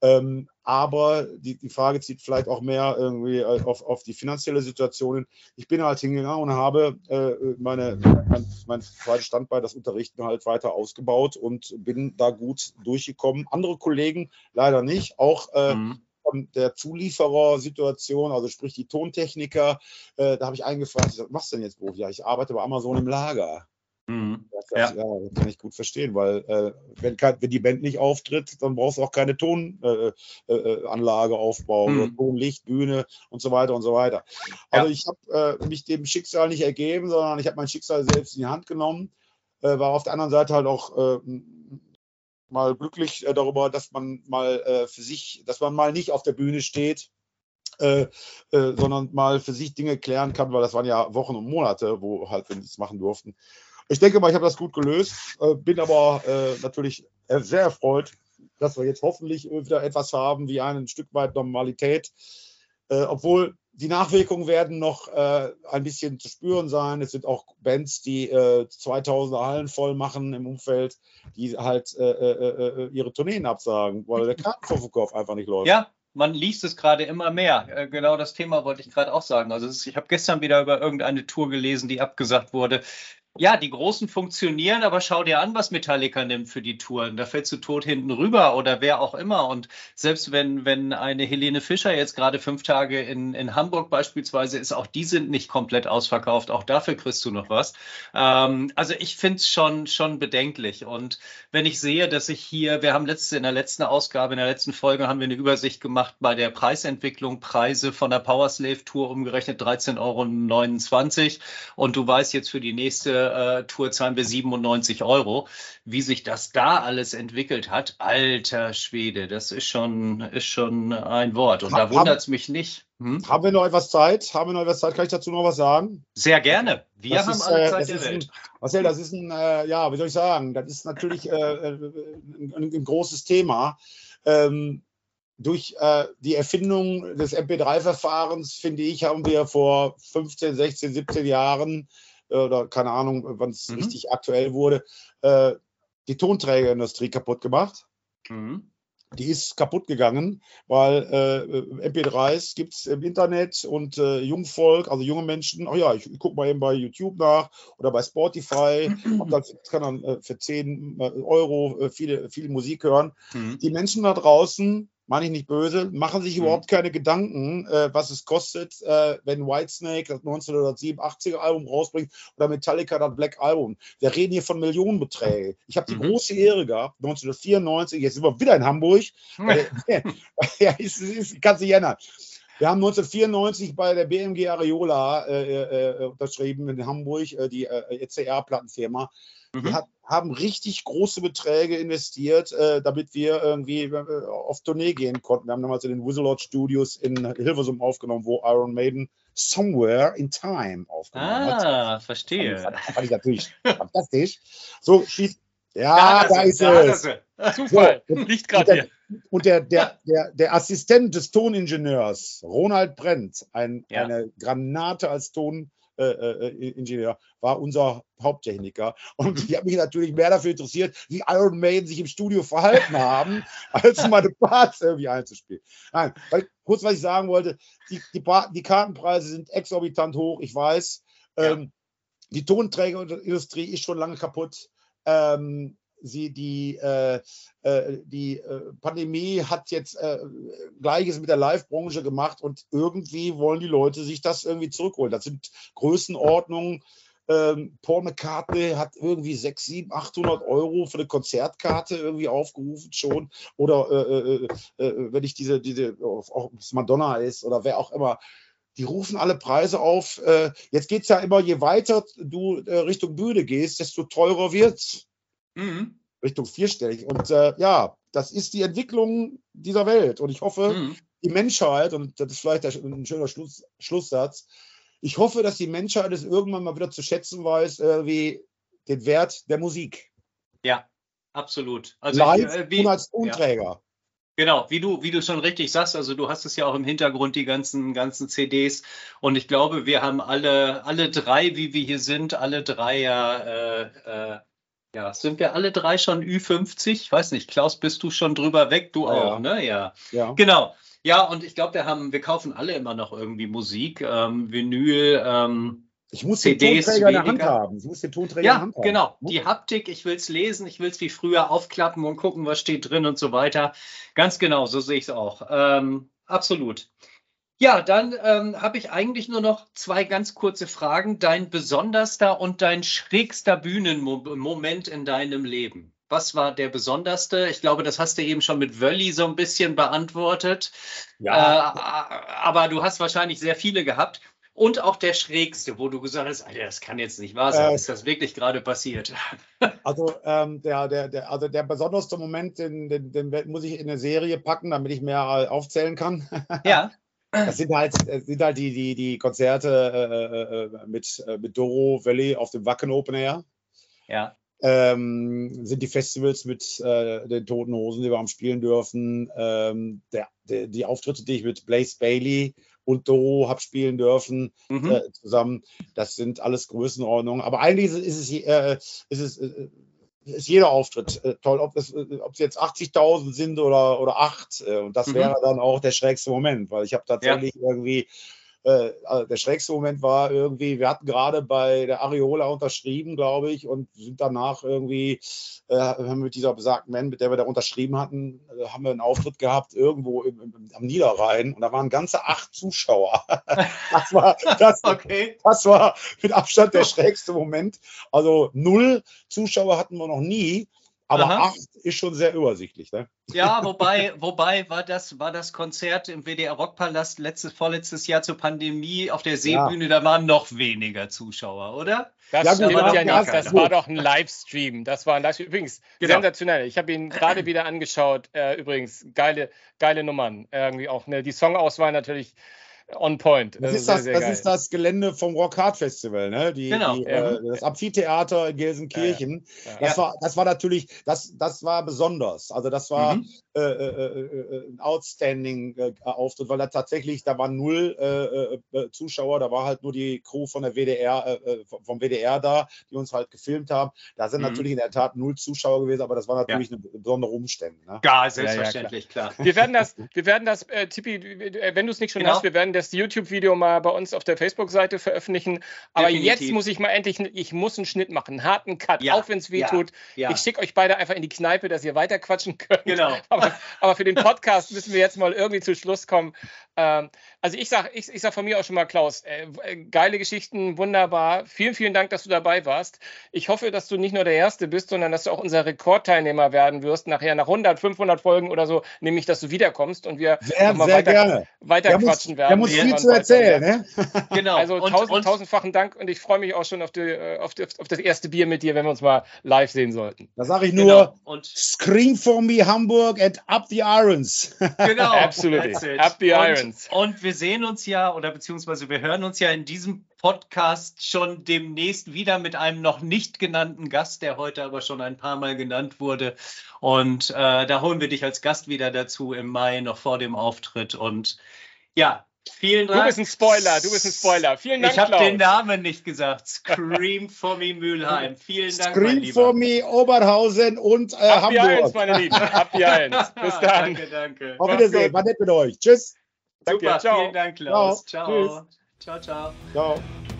Ähm, aber die, die Frage zieht vielleicht auch mehr irgendwie äh, auf, auf die finanzielle Situation. Ich bin halt hingegangen und habe äh, meine, mein, mein zweites Standbein, das Unterrichten, halt weiter ausgebaut und bin da gut durchgekommen. Andere Kollegen leider nicht. Auch äh, mhm von der Zulieferersituation, also sprich die Tontechniker, äh, da habe ich eingefragt, was machst du denn jetzt Beruf? Ja, ich arbeite bei Amazon im Lager. Mhm. Das, ja. ja. kann ich gut verstehen, weil äh, wenn, wenn, die Band nicht auftritt, dann brauchst du auch keine Tonanlage äh, äh, aufbauen mhm. Tonlicht, Bühne und so weiter und so weiter. Also ja. ich habe äh, mich dem Schicksal nicht ergeben, sondern ich habe mein Schicksal selbst in die Hand genommen, äh, war auf der anderen Seite halt auch äh, mal glücklich darüber, dass man mal für sich, dass man mal nicht auf der Bühne steht, äh, äh, sondern mal für sich Dinge klären kann, weil das waren ja Wochen und Monate, wo halt wir nichts machen durften. Ich denke mal, ich habe das gut gelöst, äh, bin aber äh, natürlich sehr erfreut, dass wir jetzt hoffentlich wieder etwas haben wie ein Stück weit Normalität, äh, obwohl die Nachwirkungen werden noch äh, ein bisschen zu spüren sein. Es sind auch Bands, die äh, 2000 Hallen voll machen im Umfeld, die halt äh, äh, äh, ihre Tourneen absagen, weil der Kartenverkauf einfach nicht läuft. Ja, man liest es gerade immer mehr. Genau das Thema wollte ich gerade auch sagen. Also ist, ich habe gestern wieder über irgendeine Tour gelesen, die abgesagt wurde. Ja, die Großen funktionieren, aber schau dir an, was Metallica nimmt für die Touren. Da fällst du tot hinten rüber oder wer auch immer. Und selbst wenn, wenn eine Helene Fischer jetzt gerade fünf Tage in, in Hamburg beispielsweise ist, auch die sind nicht komplett ausverkauft. Auch dafür kriegst du noch was. Ähm, also ich finde es schon, schon bedenklich. Und wenn ich sehe, dass ich hier, wir haben letzte, in der letzten Ausgabe, in der letzten Folge haben wir eine Übersicht gemacht bei der Preisentwicklung, Preise von der Powerslave Tour umgerechnet 13,29 Euro. Und du weißt jetzt für die nächste äh, Tour zahlen wir 97 Euro. Wie sich das da alles entwickelt hat, alter Schwede, das ist schon, ist schon ein Wort. Und da wundert es mich nicht. Hm? Haben wir noch etwas Zeit? Haben wir noch etwas Zeit? Kann ich dazu noch was sagen? Sehr gerne. Wir das haben ist, alle äh, Zeit der Welt. Ein, Marcel, das ist ein, äh, ja, wie soll ich sagen, das ist natürlich äh, äh ein, ein, großes Thema. Ähm, durch äh, die Erfindung des MP3-Verfahrens, finde ich, haben wir vor 15, 16, 17 Jahren oder keine Ahnung, wann es mhm. richtig aktuell wurde, äh, die Tonträgerindustrie kaputt gemacht. Mhm. Die ist kaputt gegangen, weil äh, MP3s gibt es im Internet und äh, Jungvolk, also junge Menschen, ach ja, ich, ich gucke mal eben bei YouTube nach oder bei Spotify, und dann kann dann äh, für 10 äh, Euro äh, viele, viel Musik hören. Mhm. Die Menschen da draußen meine ich nicht böse, machen sich mhm. überhaupt keine Gedanken, äh, was es kostet, äh, wenn Whitesnake das 1987er Album rausbringt oder Metallica das Black Album. Wir reden hier von Millionenbeträgen. Ich habe die mhm. große Ehre gehabt, 1994, jetzt sind wir wieder in Hamburg. Mhm. ja, ist, ist, kann sich ändern. Wir haben 1994 bei der BMG Areola äh, äh, unterschrieben in Hamburg, äh, die äh, ECR-Plattenfirma. Mhm. Hat, haben richtig große Beträge investiert, äh, damit wir irgendwie äh, auf Tournee gehen konnten. Wir haben damals in den Wizard Studios in Hilversum aufgenommen, wo Iron Maiden Somewhere in Time aufgenommen ah, hat. Ah, verstehe. Das fand, fand ich natürlich fantastisch. So, schießt. Ja, da, da ist es. Zufall, so, liegt gerade hier. Und der, der, der, der Assistent des Toningenieurs, Ronald Brent, ein, ja. eine Granate als Ton, Ingenieur, war unser Haupttechniker. Und ich habe mich natürlich mehr dafür interessiert, wie Iron Maiden sich im Studio verhalten haben, als meine Parts irgendwie einzuspielen. Nein, weil, kurz was ich sagen wollte, die, die, die Kartenpreise sind exorbitant hoch, ich weiß. Ja. Ähm, die Tonträgerindustrie ist schon lange kaputt. Ähm, sie die, äh, äh, die äh, Pandemie hat jetzt äh, Gleiches mit der Live-Branche gemacht und irgendwie wollen die Leute sich das irgendwie zurückholen. Das sind Größenordnungen. Ähm, Paul McCartney hat irgendwie 6, 7, 800 Euro für eine Konzertkarte irgendwie aufgerufen schon. Oder äh, äh, wenn ich diese, diese, ob es Madonna ist oder wer auch immer, die rufen alle Preise auf. Äh, jetzt geht es ja immer, je weiter du äh, Richtung Bühne gehst, desto teurer wird es. Mhm. Richtung vierstellig. Und äh, ja, das ist die Entwicklung dieser Welt. Und ich hoffe, mhm. die Menschheit, und das ist vielleicht ein schöner Schluss, Schlusssatz, ich hoffe, dass die Menschheit es irgendwann mal wieder zu schätzen weiß, äh, wie den Wert der Musik. Ja, absolut. Also Live ich, äh, wie, und als Tonträger. Ja. Genau, wie du, wie du schon richtig sagst, also du hast es ja auch im Hintergrund, die ganzen, ganzen CDs. Und ich glaube, wir haben alle, alle drei, wie wir hier sind, alle drei ja, äh, äh, ja, sind wir alle drei schon Ü50? Ich weiß nicht, Klaus, bist du schon drüber weg? Du ja, auch, ne? Ja. ja. Genau. Ja, und ich glaube, wir haben, wir kaufen alle immer noch irgendwie Musik, ähm, Vinyl, ähm, ich muss CDs den Tonträger in der Hand haben. Ich muss den Tonträger ja, in der Hand haben. genau. Die Haptik, ich will es lesen, ich will es wie früher aufklappen und gucken, was steht drin und so weiter. Ganz genau, so sehe ich es auch. Ähm, absolut. Ja, dann ähm, habe ich eigentlich nur noch zwei ganz kurze Fragen. Dein besonderster und dein schrägster Bühnenmoment in deinem Leben. Was war der besonderste? Ich glaube, das hast du eben schon mit Wölli so ein bisschen beantwortet. Ja. Äh, aber du hast wahrscheinlich sehr viele gehabt und auch der schrägste, wo du gesagt hast, Alter, das kann jetzt nicht wahr sein. Äh, ist das wirklich gerade passiert? Also, ähm, der, der, der, also der besonderste Moment, den, den, den, muss ich in eine Serie packen, damit ich mehr aufzählen kann. Ja. Das sind halt, sind halt die, die, die Konzerte äh, äh mit, äh, mit Doro Valley auf dem Wacken Open Air. Ja. Ähm, sind die Festivals mit äh, den Toten Hosen, die wir am Spielen dürfen. Ähm, der, der, die Auftritte, die ich mit Blaze Bailey und Doro habe spielen dürfen mhm. äh, zusammen. Das sind alles Größenordnungen. Aber eigentlich ist es, ist es, äh, ist es äh, ist jeder Auftritt äh, toll, ob es, äh, ob es jetzt 80.000 sind oder, oder 8. Äh, und das mhm. wäre dann auch der schrägste Moment, weil ich habe tatsächlich ja. irgendwie äh, also der schrägste Moment war irgendwie, wir hatten gerade bei der Areola unterschrieben, glaube ich, und sind danach irgendwie, äh, mit dieser besagten Band, mit der wir da unterschrieben hatten, äh, haben wir einen Auftritt gehabt irgendwo im, im, am Niederrhein und da waren ganze acht Zuschauer. das, war, das, okay. das war mit Abstand der schrägste Moment. Also null Zuschauer hatten wir noch nie. Aber Aha. acht ist schon sehr übersichtlich, ne? Ja, wobei, wobei war das, war das Konzert im WDR Rockpalast letztes, vorletztes Jahr zur Pandemie auf der Seebühne, ja. da waren noch weniger Zuschauer, oder? Das ja, stimmt ja nicht. Das war doch ein Livestream. Das war ein Livestream. Übrigens, genau. sensationell. Ich habe ihn gerade wieder angeschaut. Äh, übrigens, geile, geile Nummern. Irgendwie auch ne, die Songauswahl natürlich on point. Das, ist, das, sehr, sehr das ist, das, Gelände vom Rock Hard Festival, ne? Die, genau. Die, ja. äh, das Amphitheater in Gelsenkirchen. Ja, ja. Das, war, das war natürlich, das, das war besonders. Also das war mhm. Äh, äh, äh, äh ein outstanding äh, Auftritt, weil da tatsächlich, da waren null Zuschauer, da war halt nur die Crew von der WDR, vom WDR da, die uns halt gefilmt haben. Da sind mhm. natürlich in der Tat null Zuschauer gewesen, aber das war natürlich eine besondere Umstände. Ne? Ja, selbstverständlich, klar. klar. Wir werden das, wir werden das, Tippi, wenn du es nicht schon genau. hast, wir werden das YouTube-Video mal bei uns auf der Facebook-Seite veröffentlichen. Aber Definitiv. jetzt muss ich mal endlich, ich muss einen Schnitt machen, einen harten Cut, ja. auch wenn es weh tut. Ja. Ja. Ich schicke euch beide einfach in die Kneipe, dass ihr weiter quatschen könnt. Genau. Aber, aber, für den Podcast müssen wir jetzt mal irgendwie zu Schluss kommen. Ähm, also ich sage ich, ich sag von mir auch schon mal, Klaus, äh, äh, geile Geschichten, wunderbar. Vielen, vielen Dank, dass du dabei warst. Ich hoffe, dass du nicht nur der Erste bist, sondern dass du auch unser Rekordteilnehmer werden wirst, nachher nach 100, 500 Folgen oder so, nämlich, dass du wiederkommst und wir sehr, sehr weiter, gerne. weiter quatschen muss, werden. Der muss viel zu erzählen, ne? Genau. Also und, tausend, und, tausendfachen Dank und ich freue mich auch schon auf, die, äh, auf, die, auf, das erste Bier mit dir, wenn wir uns mal live sehen sollten. Da sage ich nur, genau. und Scream for me Hamburg and up the irons. Genau. Absolutely. Up the irons. Und, und wir sehen uns ja, oder beziehungsweise wir hören uns ja in diesem Podcast schon demnächst wieder mit einem noch nicht genannten Gast, der heute aber schon ein paar Mal genannt wurde. Und äh, da holen wir dich als Gast wieder dazu im Mai, noch vor dem Auftritt. Und ja, Vielen Dank. Du bist ein Spoiler, du bist ein Spoiler. Vielen Dank. Ich habe den Namen nicht gesagt. Scream for me Mülheim. Vielen Dank. Scream for me Oberhausen und äh, Ab Hamburg. Eins, meine Lieben. Ab die Eins. Bis dann. danke, danke. Auf Wiedersehen. War nett mit euch. Tschüss. Super, Danke, ciao. vielen Dank, Klaus. Ciao. Ciao, ciao. ciao. ciao.